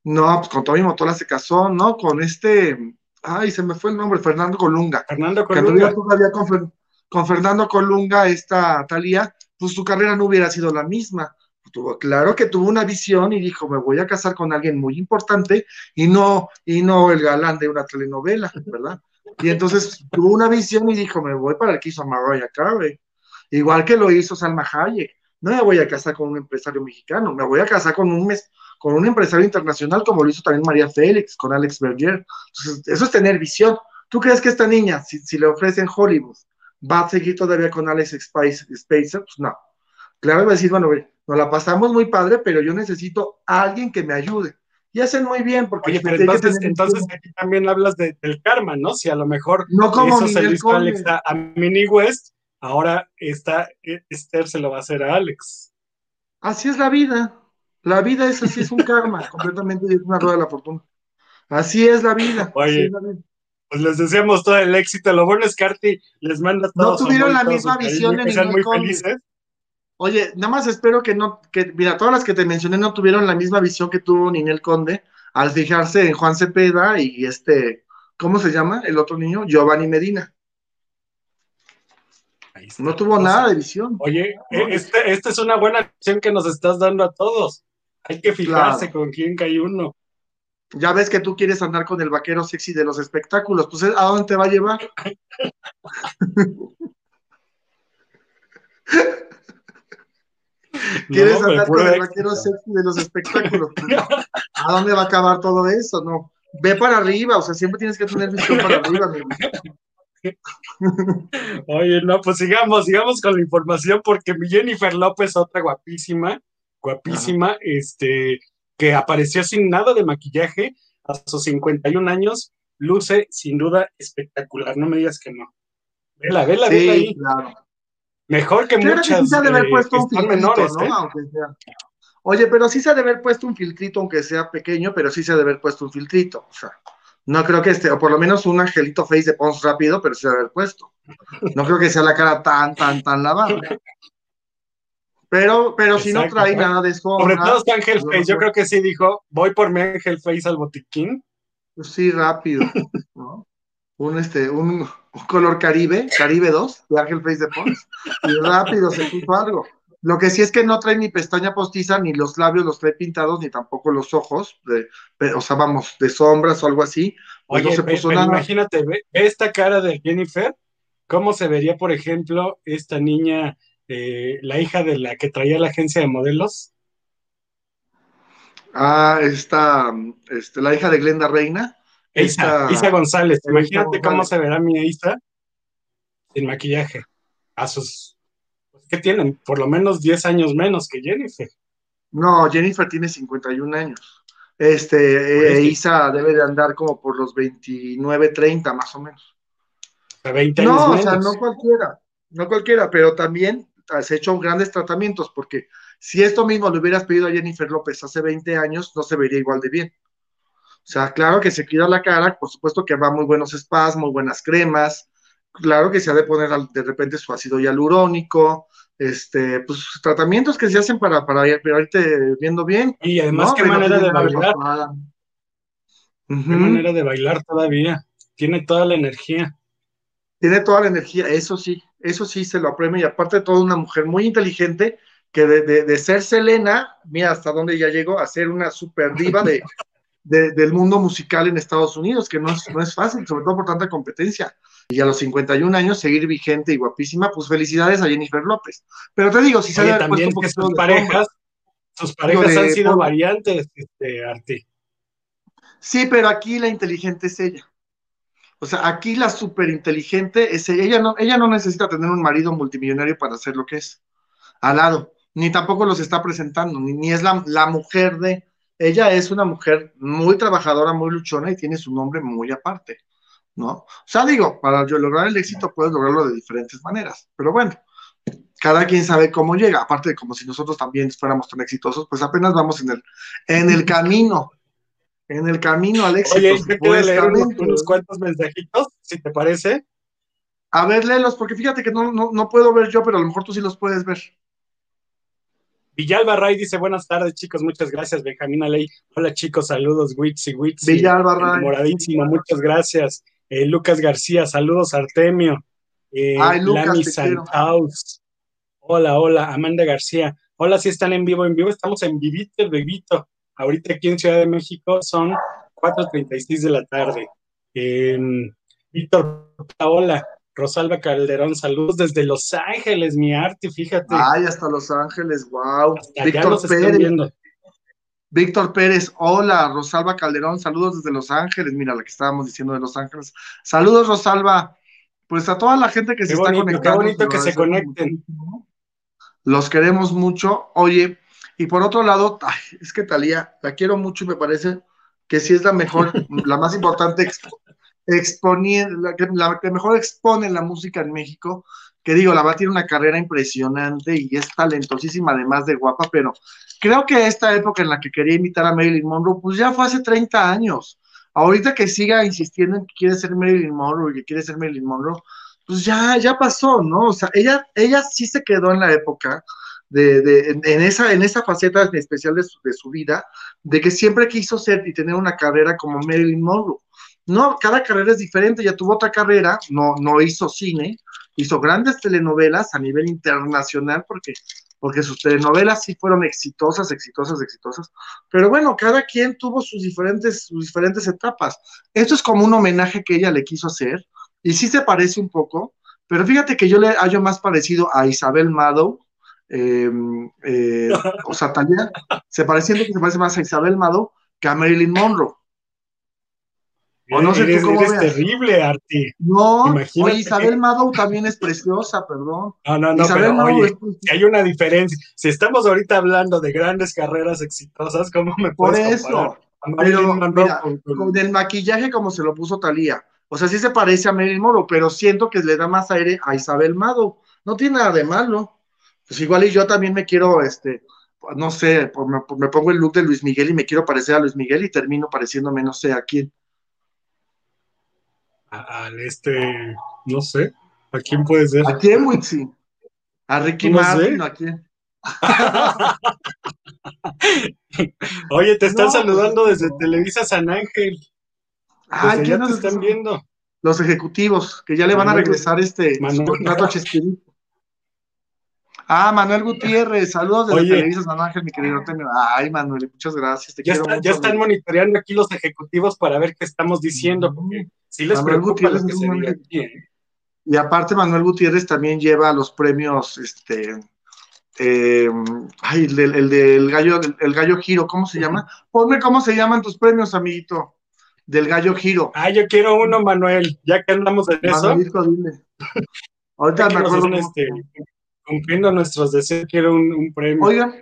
no, pues con Tommy Motola se casó, ¿no? Con este, ay, se me fue el nombre, Fernando Colunga. Fernando Colunga. todavía con, con, Fernando Colunga, esta Talía, pues su carrera no hubiera sido la misma. Tuvo, claro que tuvo una visión y dijo, me voy a casar con alguien muy importante y no, y no el galán de una telenovela, ¿verdad? Y entonces tuvo una visión y dijo, me voy para el que hizo Mariah Carey. Igual que lo hizo Salma Hayek. No me voy a casar con un empresario mexicano, me voy a casar con un, mes, con un empresario internacional como lo hizo también María Félix, con Alex Berger. Entonces, eso es tener visión. ¿Tú crees que esta niña, si, le ofrecen Hollywood, va a seguir todavía con Alex Spacer? Pues no. Claro, va a decir, bueno, nos la pasamos muy padre, pero yo necesito a alguien que me ayude. Y hacen muy bien, porque... Oye, pero entonces, entonces aquí también hablas del karma, ¿no? Si a lo mejor no como eso se Alex a Mini West, ahora esta, Esther se lo va a hacer a Alex. Así es la vida. La vida es así, es un karma, completamente es una rueda de la fortuna. Así es la vida. Oye, pues les deseamos todo el éxito. Lo bueno es que Arti les manda todo. No tuvieron la misma visión en el muy felices. Oye, nada más espero que no, que, mira, todas las que te mencioné no tuvieron la misma visión que tuvo Ninel Conde al fijarse en Juan Cepeda y este, ¿cómo se llama? El otro niño, Giovanni Medina. No tuvo nada de visión. Oye, e, este, esta es una buena visión que nos estás dando a todos. Hay que fijarse con quién cae uno. Ya ves que tú quieres andar con el vaquero sexy de los espectáculos, pues ¿a dónde te va a llevar? ¿Quieres andar con el vaquero sexy de los espectáculos? ¿A dónde va a acabar todo eso? No. Ve para arriba, o sea, siempre tienes que tener visión para arriba, amigo. Oye, no, pues sigamos, sigamos con la información, porque mi Jennifer López, otra guapísima, guapísima, este, que apareció sin nada de maquillaje a sus 51 años, luce sin duda espectacular, no me digas que no. Vela, vela, vela ahí. Mejor que muchas de haber puesto un filtrito, ¿no? ¿eh? Oye, pero sí se ha de haber puesto un filtrito, aunque sea pequeño, pero sí se ha de haber puesto un filtrito. O sea, no creo que esté, o por lo menos un angelito face de Pons rápido, pero se ha de haber puesto. No creo que sea la cara tan, tan, tan lavada. Pero, pero si no trae nada de sombra. Sobre todo está Ángel Face, yo creo que sí dijo, voy por mi Ángel Face al botiquín. Pues sí, rápido, ¿no? un, este, un, color Caribe, Caribe 2, de Ángel Face de Pons, y rápido se puso algo. Lo que sí es que no trae ni pestaña postiza, ni los labios los trae pintados, ni tampoco los ojos, de, o sea, vamos, de sombras o algo así. Pues Oye, no se puso nada. imagínate, ve esta cara de Jennifer, ¿cómo se vería, por ejemplo, esta niña, eh, la hija de la que traía la agencia de modelos? Ah, esta, este, la hija de Glenda Reina. Isa, Isa González. Imagínate cómo se verá mi Isa sin maquillaje. A sus. Pues, ¿Qué tienen? Por lo menos 10 años menos que Jennifer. No, Jennifer tiene 51 años. Este, eh, Isa debe de andar como por los 29, 30 más o menos. A 20 años no, o sea, no cualquiera, no cualquiera, pero también has hecho grandes tratamientos, porque si esto mismo le hubieras pedido a Jennifer López hace 20 años, no se vería igual de bien. O sea, claro que se cuida la cara, por supuesto que va muy buenos spas, muy buenas cremas, claro que se ha de poner de repente su ácido hialurónico, este, pues tratamientos que se hacen para, para, irte viendo bien. Y además, qué manera de bailar. Qué manera de bailar todavía. Tiene toda la energía. Tiene toda la energía, eso sí, eso sí se lo apremia. Y aparte de todo, una mujer muy inteligente que de, de, ser Selena, mira hasta dónde ya llegó, a ser una super diva de, del mundo musical en Estados Unidos, que no es, no es fácil, sobre todo por tanta competencia. Y a los 51 años seguir vigente y guapísima, pues felicidades a Jennifer López. Pero te digo, si se también que sus parejas, sus parejas han sido variantes, este, Arti. Sí, pero aquí la inteligente es ella. O sea, aquí la súper inteligente es ella. Ella no, ella no necesita tener un marido multimillonario para hacer lo que es. Al lado. Ni tampoco los está presentando, ni, ni es la, la mujer de ella es una mujer muy trabajadora, muy luchona y tiene su nombre muy aparte, ¿no? O sea, digo, para yo lograr el éxito puedes lograrlo de diferentes maneras, pero bueno, cada quien sabe cómo llega, aparte de como si nosotros también fuéramos tan exitosos, pues apenas vamos en el, en el camino, en el camino al éxito. Oye, ¿te puedo leer unos, cuantos mensajitos, si te parece? A ver, léelos, porque fíjate que no, no, no puedo ver yo, pero a lo mejor tú sí los puedes ver. Villalba Ray dice, buenas tardes, chicos, muchas gracias. Benjamín Ley, hola chicos, saludos, Witsi, Witsi. Villalba Ray. Moradísimo, muchas gracias. Eh, Lucas García, saludos, Artemio. Eh, Ay, Lucas, Hola, hola, Amanda García. Hola, si están en vivo, en vivo, estamos en vivito, vivito. Ahorita aquí en Ciudad de México son 4.36 de la tarde. Víctor, hola. Rosalba Calderón, saludos desde Los Ángeles, mi arte, fíjate. Ay, hasta Los Ángeles, wow. Víctor Pérez. Víctor Pérez, hola, Rosalba Calderón, saludos desde Los Ángeles, mira la que estábamos diciendo de Los Ángeles. Saludos, Rosalba. Pues a toda la gente que se está conectando. Qué bonito que se conecten. Los queremos mucho. Oye, y por otro lado, es que Talía, la quiero mucho y me parece que sí es la mejor, la más importante exponiendo, la que, la que mejor expone la música en México, que digo, la verdad tiene una carrera impresionante y es talentosísima, además de guapa, pero creo que esta época en la que quería imitar a Marilyn Monroe, pues ya fue hace 30 años. Ahorita que siga insistiendo en que quiere ser Marilyn Monroe y que quiere ser Marilyn Monroe, pues ya, ya pasó, ¿no? O sea, ella, ella sí se quedó en la época de, de en, esa, en esa faceta especial de su, de su vida, de que siempre quiso ser y tener una carrera como Marilyn Monroe. No, cada carrera es diferente, ya tuvo otra carrera, no, no hizo cine, hizo grandes telenovelas a nivel internacional porque, porque sus telenovelas sí fueron exitosas, exitosas, exitosas. Pero bueno, cada quien tuvo sus diferentes, sus diferentes etapas. Esto es como un homenaje que ella le quiso hacer y sí se parece un poco, pero fíjate que yo le hallo más parecido a Isabel Mado, eh, eh, o sea, también se que se parece más a Isabel Mado que a Marilyn Monroe. O no sé eres, tú cómo eres terrible, Arti. No, Imagínate oye, Isabel Mado también es preciosa, perdón. No, no, no, Isabel pero oye, hay una diferencia. Si estamos ahorita hablando de grandes carreras exitosas, ¿cómo me Por puedes eso, pero mira, con, con, el maquillaje como se lo puso Talía. O sea, sí se parece a Marilyn Monroe, pero siento que le da más aire a Isabel Mado. No tiene nada de malo. Pues igual y yo también me quiero, este, no sé, me, me pongo el look de Luis Miguel y me quiero parecer a Luis Miguel y termino pareciéndome no sé a quién al este, no sé, ¿a quién puede ser? ¿A quién, Wixi? ¿A Ricky no Martin sé. a quién? Oye, te están no, saludando desde no. Televisa San Ángel. Ah, ya nos están viendo? Los ejecutivos, que ya le van a regresar este Manuel. contrato a Chespirito. Ah, Manuel Gutiérrez, saludos desde Oye, Televisa San Ángel, mi querido Antonio. Ay, Manuel, muchas gracias. Te ya, quiero está, mucho, ya están amigo. monitoreando aquí los ejecutivos para ver qué estamos diciendo, porque sí les Manuel preocupa Gutiérrez lo que es se aquí. ¿eh? Y aparte, Manuel Gutiérrez también lleva los premios, este, eh, ay, el, del- el del gallo, el, el gallo giro, ¿cómo se llama? Ponme cómo se llaman tus premios, amiguito, del gallo giro. Ah, yo quiero uno, Manuel, ya que andamos en eso. Manuelito, dile. Ahorita ya que me acuerdo. este, cumpliendo nuestros deseos, quiero un, un premio. Oigan,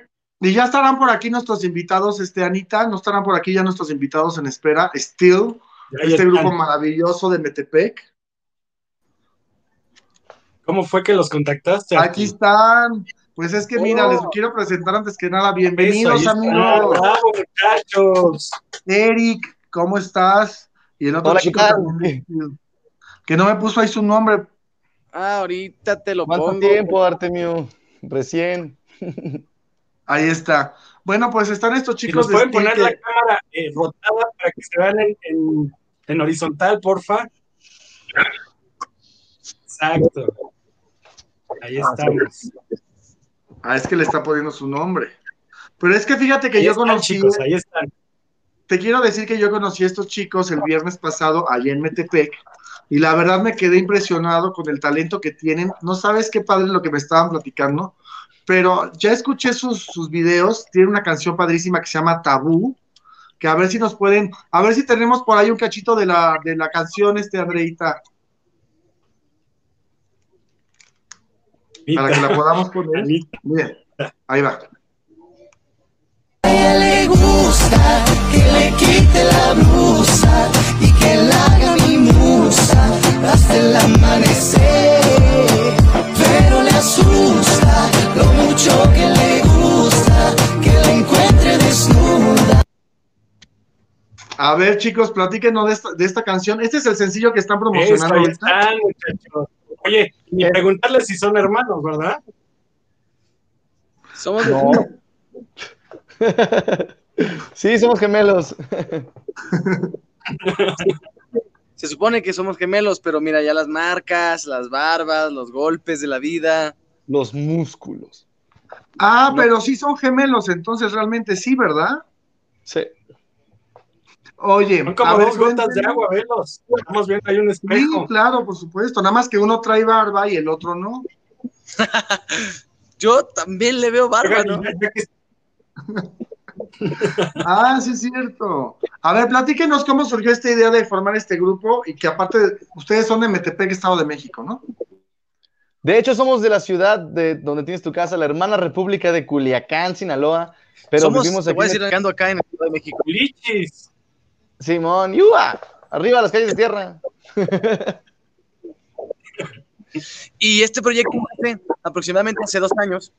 y ya estarán por aquí nuestros invitados, este, Anita, no estarán por aquí ya nuestros invitados en espera, Still, Ya, este están. grupo maravilloso de Metepec. ¿Cómo fue que los contactaste? Aquí están. Pues es que mira, Oh. les quiero presentar antes que nada, bienvenidos amigos. ¡Bravo, muchachos! Eric, ¿cómo estás? Y el otro Hola, ¿qué chico también, que no me puso ahí su nombre. Ah, ahorita te lo ¿Cuánto pongo. tiempo, Artemio? Recién. Ahí está. Bueno, pues están estos Si chicos nos de pueden poner que- la cámara eh, rotada para que se vean en, en- en horizontal, porfa. Exacto. Ahí Ah, estamos. Ah, es que le está poniendo su nombre. Pero es que fíjate que Ahí yo están, conocí, chicos, ahí están. te quiero decir que yo conocí a estos chicos el viernes pasado allá en Metepec y la verdad me quedé impresionado con el talento que tienen. No sabes qué padre lo que me estaban platicando, pero ya escuché sus, sus videos. Tiene una canción padrísima que se llama Tabú, que a ver si nos pueden, a ver si tenemos por ahí un cachito de la, de la canción, este Andreita, para que la podamos poner. Bien, ahí va. A ella le gusta que le quite la blusa y que la hasta el amanecer. Pero le asusta lo mucho que le gusta que la encuentre desnuda. A ver, chicos, platíquenos de esta, de esta canción. Este es el sencillo que están Eso, promocionando ahí ahorita. están, muchachos. Oye, ni preguntarles si son hermanos, ¿verdad? Somos No. sí, somos gemelos. Se supone que somos gemelos, pero mira, ya las marcas, las barbas, los golpes de la vida. Los músculos. Ah, pero sí son gemelos, entonces realmente sí, ¿verdad? Sí. Oye, Son como a ver, dos gotas de agua, velos. Estamos viendo ahí un Sí, espejo. claro, por supuesto. Nada más que uno trae barba y el otro no. Yo también le veo barba, ¿no? Ah, sí es cierto. A ver, platíquenos cómo surgió esta idea de formar este grupo y que aparte ustedes son de Metepec, Estado de México, ¿no? De hecho, somos de la ciudad de donde tienes tu casa, la hermana República de Culiacán, Sinaloa. Pero Somos, vivimos te aquí. voy a en- decir, llegando acá en el Ciudad de México. Lichis. Simón, ¡yua! Arriba las calles de tierra. Y este proyecto nace aproximadamente hace dos años.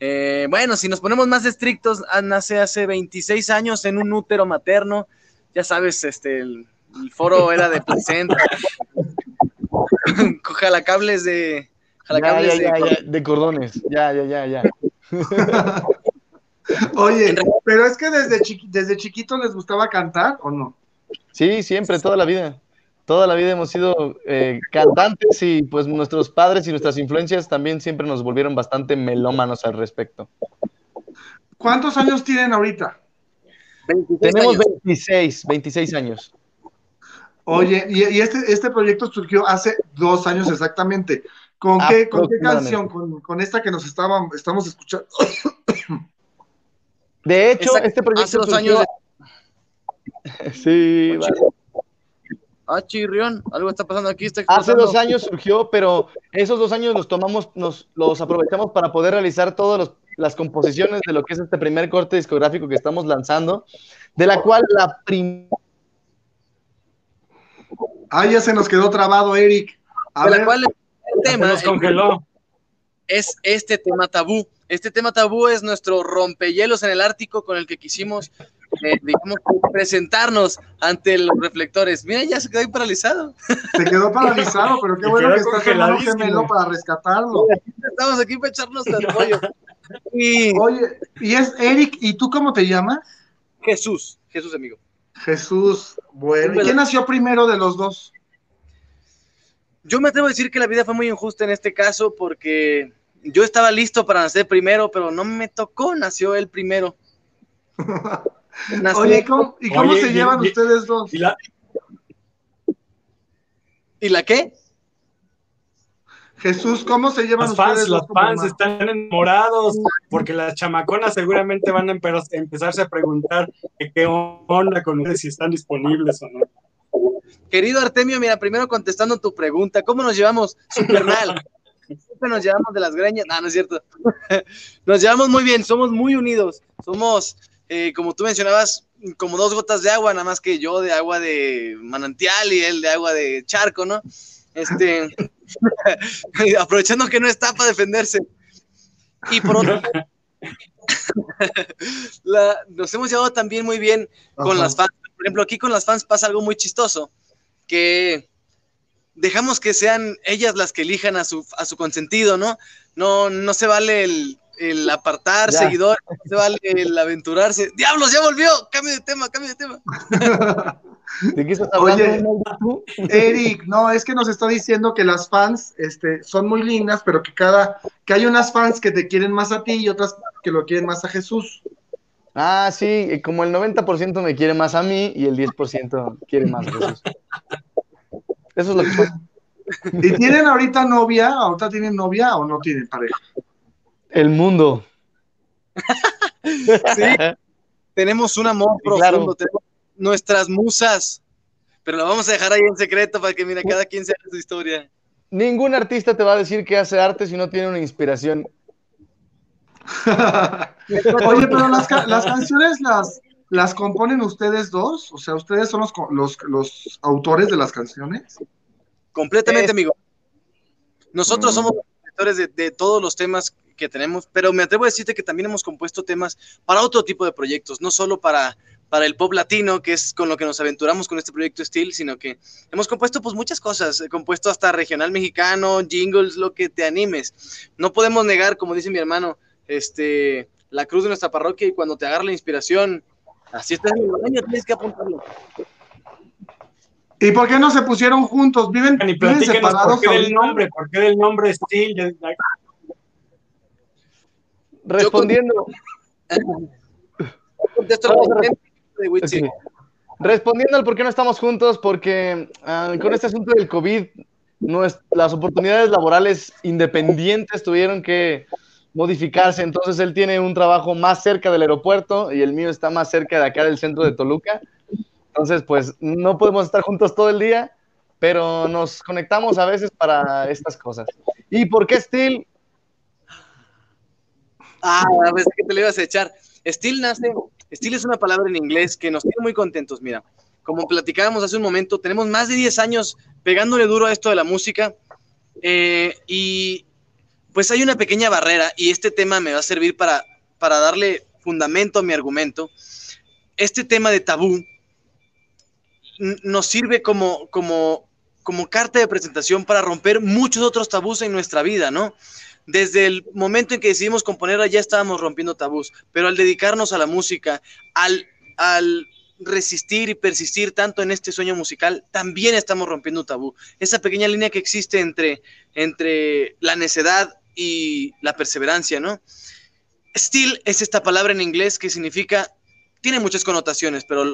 Eh, bueno, si nos ponemos más estrictos, nace hace 26 años en un útero materno. Ya sabes, este, el, el foro era de placenta. Con jalacables de. Jalacables ya, ya, de. ya, de cordones. Ya, ya, ya, ya. Oye, pero es que desde, chiqui- desde chiquito les gustaba cantar o no? Sí, siempre, toda la vida. Toda la vida hemos sido eh, cantantes y pues nuestros padres y nuestras influencias también siempre nos volvieron bastante melómanos al respecto. ¿Cuántos años tienen ahorita? 26 Tenemos años. 26, 26 años. Oye, y, y este, este proyecto surgió hace dos años exactamente. ¿Con qué, con qué canción? Con, con esta que nos estaban, estamos escuchando. De hecho, Exacto, este proyecto hace dos surgió- años Sí, vale. Ah, chirrión, algo está pasando aquí. Está Hace dos años surgió, pero esos dos años los tomamos, nos, los aprovechamos para poder realizar todas las composiciones de lo que es este primer corte discográfico que estamos lanzando, de la cual la prim- Ah, ya se nos quedó trabado, Eric. A de la cual el Se tema nos congeló. es este tema tabú. Este tema tabú es nuestro rompehielos en el Ártico con el que quisimos, eh, digamos, presentarnos ante los reflectores. Mira, ya se quedó ahí paralizado. se quedó paralizado, pero qué bueno que está su hermano congeladísimo. gemelo para rescatarlo. Estamos aquí para echarnos al pollo. Y Oye, y es Eric, ¿y tú cómo te llamas? Jesús, Jesús amigo. Jesús. Bueno, ¿y quién nació primero de los dos? Yo me atrevo a decir que la vida fue muy injusta en este caso porque yo estaba listo para nacer primero, pero no me tocó, nació él primero. Oye, ¿y ¿cómo, y cómo Oye, se y- llevan y- ustedes dos? Y la, ¿Y la qué? Jesús, ¿cómo se llevan los ustedes fans, dos los fans hermanos? están enamorados porque las chamaconas seguramente van a empe- empezarse a preguntar qué onda con ustedes, si están disponibles o no. Querido Artemio, mira, primero contestando tu pregunta, ¿cómo nos llevamos? Supernal. Siempre nos llevamos de las greñas. No, no es cierto. Nos llevamos muy bien, somos muy unidos. Somos, eh, como tú mencionabas, como dos gotas de agua, nada más que yo de agua de manantial y él de agua de charco, ¿no? Este, aprovechando que no está para defenderse. Y por otro la- nos hemos llevado también muy bien con Ajá. las fans. Por ejemplo, aquí con las fans pasa algo muy chistoso, que dejamos que sean ellas las que elijan a su, a su consentido, ¿no? No, no se vale el, el apartar Ya. seguidores, no se vale el aventurarse. ¡Diablos, ya volvió! ¡Cambio de tema, cambio de tema! ¿De qué estás hablando? Oye. Eric, no, es que nos está diciendo que las fans este, son muy lindas, pero que cada, que hay unas fans que te quieren más a ti y otras que lo quieren más a Jesús. Ah, sí, como el 90% me quiere más a mí y el 10% quiere más a Jesús. Eso es lo que pasa. ¿Y tienen ahorita novia? ¿Ahorita tienen novia o no tienen pareja? El mundo. Sí, tenemos un amor Sí, claro. profundo, tenemos nuestras musas, pero lo vamos a dejar ahí en secreto para que, mira, cada quien sepa su historia. Ningún artista te va a decir que hace arte si no tiene una inspiración. Oye, pero las, ca- las canciones las, las componen ustedes dos, o sea, ustedes son los, los, los autores de las canciones. Completamente, Es- amigo. Nosotros Mm. somos los compositores de, de todos los temas que tenemos, pero me atrevo a decirte que también hemos compuesto temas para otro tipo de proyectos, no solo para, para el pop latino, que es con lo que nos aventuramos con este proyecto Steel, sino que hemos compuesto pues muchas cosas, he compuesto hasta regional mexicano, jingles, lo que te animes. No podemos negar, como dice mi hermano, este, la cruz de nuestra parroquia y cuando te agarra la inspiración, así estás en el baño, tienes que apuntarlo. ¿Y por qué no se pusieron juntos? ¿Viven, Y viven separados por qué del nombre, por qué del nombre Steel. Respondiendo, Contesto de Witsi. Respondiendo al por qué no estamos juntos, porque ah, con este asunto del COVID, las oportunidades laborales independientes tuvieron que modificarse. Entonces él tiene un trabajo más cerca del aeropuerto y el mío está más cerca de acá del centro de Toluca. Entonces, pues no podemos estar juntos todo el día, pero nos conectamos a veces para estas cosas. ¿Y por qué Steel? Ah, ver, que te le ibas a echar. Steel nace, Steel es una palabra en inglés que nos tiene muy contentos, mira. Como platicábamos hace un momento, tenemos más de 10 años pegándole duro a esto de la música eh, y pues hay una pequeña barrera y este tema me va a servir para, para darle fundamento a mi argumento. Este tema de tabú nos sirve como, como, como carta de presentación para romper muchos otros tabús en nuestra vida, ¿no? Desde el momento en que decidimos componerla ya estábamos rompiendo tabús, pero al dedicarnos a la música, al, al resistir y persistir tanto en este sueño musical, también estamos rompiendo tabú. Esa pequeña línea que existe entre, entre la necedad y la perseverancia, ¿no? Still es esta palabra en inglés que significa, tiene muchas connotaciones, pero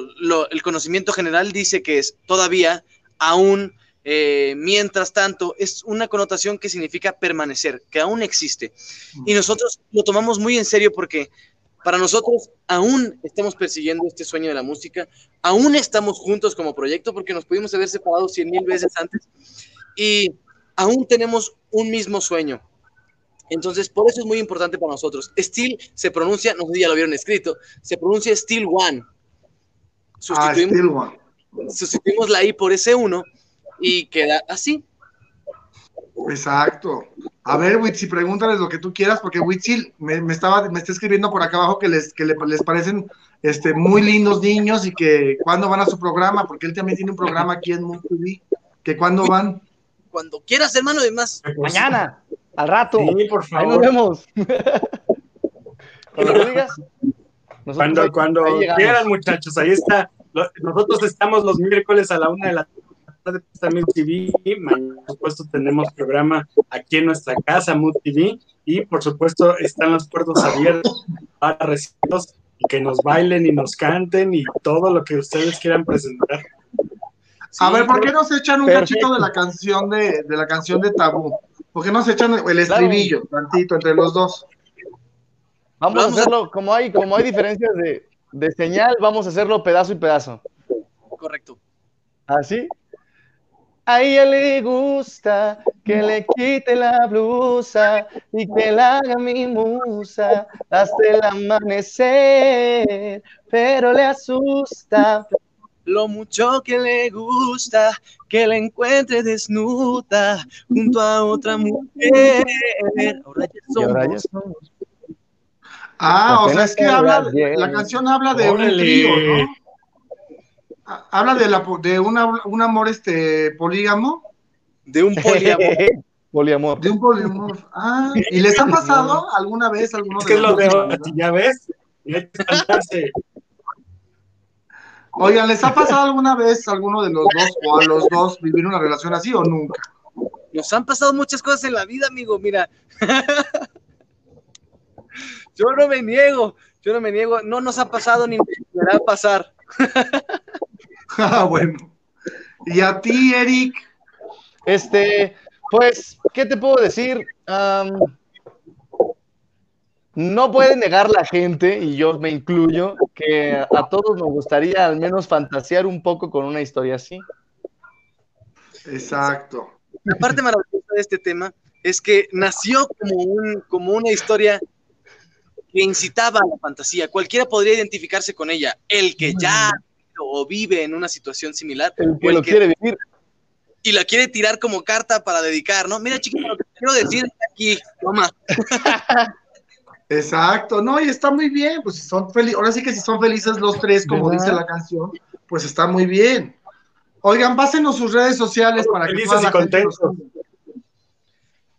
el conocimiento general dice que es todavía, aún, eh, mientras tanto, es una connotación que significa permanecer, que aún existe. Y nosotros lo tomamos muy en serio porque para nosotros aún estamos persiguiendo este sueño de la música, aún estamos juntos como proyecto porque nos pudimos haber separado cien mil veces antes y aún tenemos un mismo sueño, entonces, por eso es muy importante para nosotros. Steel se pronuncia, no sé si ya lo vieron escrito, se pronuncia Steel One. Sustituimos, ah, One. sustituimos la I por ese 1 y queda así. Exacto. A ver, Witsi, pregúntales lo que tú quieras, porque Witsi me, estaba, me está escribiendo por acá abajo que les, que les parecen este, muy lindos niños y que cuándo van a su programa, porque él también tiene un programa aquí en Moon que cuándo van. Cuando quieras, hermano, además. Mañana. Al rato. Sí, por favor. Ahí nos vemos. cuando digas. Cuando, cuando quieran, muchachos, ahí está. Nosotros estamos los miércoles a la una de la tarde también TV. por supuesto, tenemos programa aquí en nuestra casa, Mood TV. Y por supuesto, están las puertas abiertas para recibirlos y que nos bailen y nos canten y todo lo que ustedes quieran presentar. a ver, ¿por qué no se echan un cachito de la canción de, de la canción de Tabú? ¿Por qué no se echan el estribillo tantito entre los dos? Vamos, a hacerlo, como hay, como hay diferencias de, señal, vamos a hacerlo pedazo y pedazo. Correcto. ¿Así? A ella le gusta que le quite la blusa y que la haga mi musa hasta el amanecer, pero le asusta lo mucho que le gusta que la encuentre desnuda junto a otra mujer. Ahora ya somos. Ah, o sea, es que habla, la canción habla de un trío, ¿no? Habla de, la, de una, un amor este polígamo. De un poliamor. poliamor. De un poliamor. Ah, ¿y les ha pasado alguna vez alguno es que lo veo, ya ves, Oigan, ¿les ha pasado alguna vez a alguno de los dos o a los dos vivir una relación así o nunca? Nos han pasado muchas cosas en la vida, amigo, mira. yo no me niego, yo no me niego, no nos ha pasado ni me va a pasar. ah, bueno. ¿Y a ti, Eric? Este, pues, ¿qué te puedo decir? no puede negar la gente, y yo me incluyo, que a todos nos gustaría al menos fantasear un poco con una historia así. Exacto. La parte maravillosa de este tema es que nació como, un, como una historia que incitaba a la fantasía. Cualquiera podría identificarse con ella. El que ya o vive en una situación similar. El que lo quiere vivir. Y la quiere tirar como carta para dedicar, ¿no? Mira, chiquito, lo que quiero decir aquí, toma. Exacto, no, y está muy bien, pues si son felices, ahora sí que si son felices los tres, como dice la canción, pues está muy bien. Oigan, pásenos sus redes sociales para que toda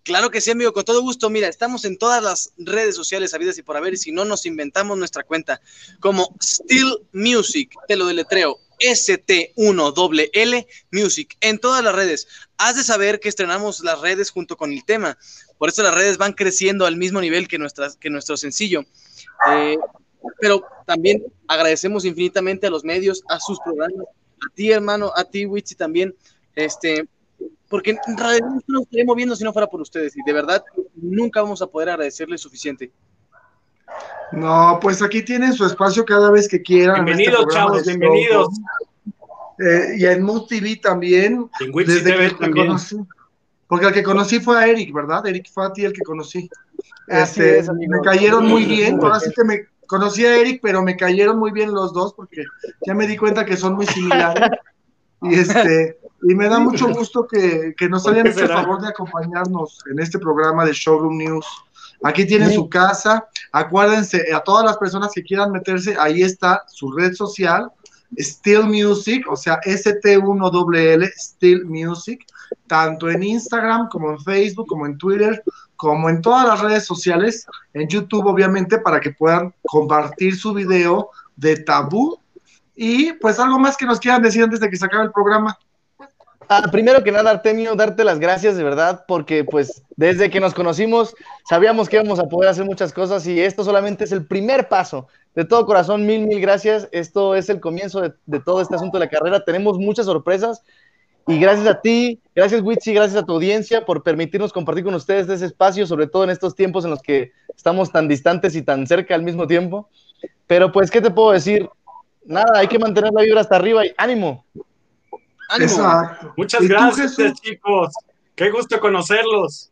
Claro que sí, amigo, con todo gusto. Mira, estamos en todas las redes sociales habidas y por haber, y si no, nos inventamos nuestra cuenta como Still Music, te lo deletreo, ST1WL Music, en todas las redes. Has de saber que estrenamos las redes junto con el tema. Por eso las redes van creciendo al mismo nivel que, nuestras, que nuestro sencillo. Eh, pero también agradecemos infinitamente a los medios, a sus programas, a ti, hermano, a ti, Witsi, también, este, porque en realidad no nos estaría moviendo si no fuera por ustedes. Y de verdad, nunca vamos a poder agradecerles suficiente. No, pues aquí tienen su espacio cada vez que quieran. este Bienvenidos, chavos, bienvenidos. Eh, y en Mood TV también. En desde TV que también. conocí. Porque el que conocí fue a Eric, ¿verdad? Eric fue a ti el que conocí. Este, es, me cayeron muy bien. Ahora sí que me conocí a Eric, pero me cayeron muy bien los dos porque ya me di cuenta que son muy similares. y este, y me da mucho gusto que, que nos ¿Por hayan hecho el favor de acompañarnos en este programa de Showroom News. Aquí tienen su casa. Acuérdense, a todas las personas que quieran meterse, ahí está su red social, Still Music, o sea, ST1WL, Still Music, tanto en Instagram como en Facebook, como en Twitter, como en todas las redes sociales, en YouTube, obviamente, para que puedan compartir su video de tabú. Y pues algo más que nos quieran decir antes de que se acabe el programa. Ah, primero que nada, Artemio, darte las gracias de verdad, porque pues desde que nos conocimos sabíamos que íbamos a poder hacer muchas cosas y esto solamente es el primer paso. De todo corazón, mil, mil gracias. Esto es el comienzo de, de todo este asunto de la carrera. Tenemos muchas sorpresas y gracias a ti, gracias Witsi, gracias a tu audiencia por permitirnos compartir con ustedes ese espacio, sobre todo en estos tiempos en los que estamos tan distantes y tan cerca al mismo tiempo. Pero pues, ¿qué te puedo decir? Nada, hay que mantener la vibra hasta arriba y ánimo. ¡Ánimo! Exacto. Muchas ¿Y tú, gracias, chicos. Qué gusto conocerlos.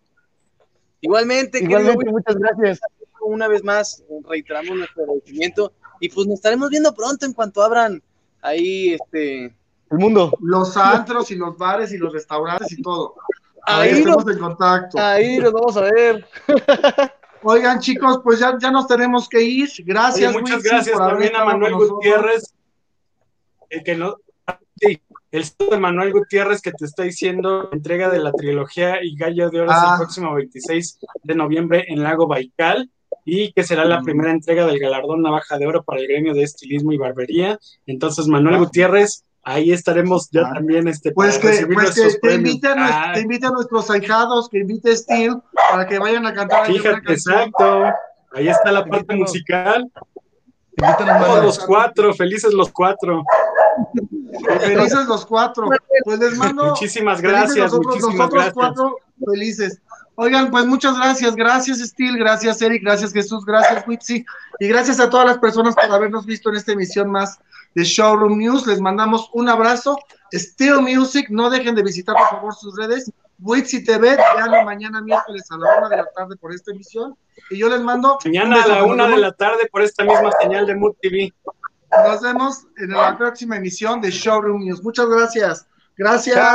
Igualmente, Igualmente, muchas gracias. una vez más reiteramos nuestro agradecimiento y pues nos estaremos viendo pronto en cuanto abran ahí este El mundo. Los antros y los bares y los restaurantes y todo. Ahí Ahí estamos en contacto. Ahí nos vamos a ver. Oigan, chicos, pues ya, ya nos tenemos que ir. Gracias, Oye, muchas gracias por también a Manuel. Gutiérrez. El que no. El de Manuel Gutiérrez que te está diciendo entrega de la trilogía y Gallo de Oro es Ah. el próximo 26 de noviembre en Lago Baikal y que será la Mm. primera entrega del galardón Navaja de Oro para el gremio de estilismo y barbería. Entonces, Manuel Ah. Gutiérrez, ahí estaremos ya Ah. también este, Pues que, pues que nuestros te, invite a, nues- Ah, te invite a nuestros ahijados, que invite a Steel para que vayan a cantar fíjate, exacto. Ahí está la parte musical. Todos los cuatro, felices los cuatro. Felices los cuatro. Pues les mando. Muchísimas gracias, nosotros, muchísimas nosotros gracias. cuatro felices. Oigan, pues muchas gracias. Gracias, Steel. Gracias, Eric. Gracias, Jesús. Gracias, Witsi. Y gracias a todas las personas por habernos visto en esta emisión más de Showroom News. Les mandamos un abrazo. Steel Music, no dejen de visitar por favor sus redes. Witsi TV, veanlo mañana miércoles a la una de la tarde por esta emisión. Y yo les mando. Mañana a la una de la tarde por esta misma señal de Mood TV. Nos vemos en la próxima emisión de Showroom News. Muchas gracias. Gracias.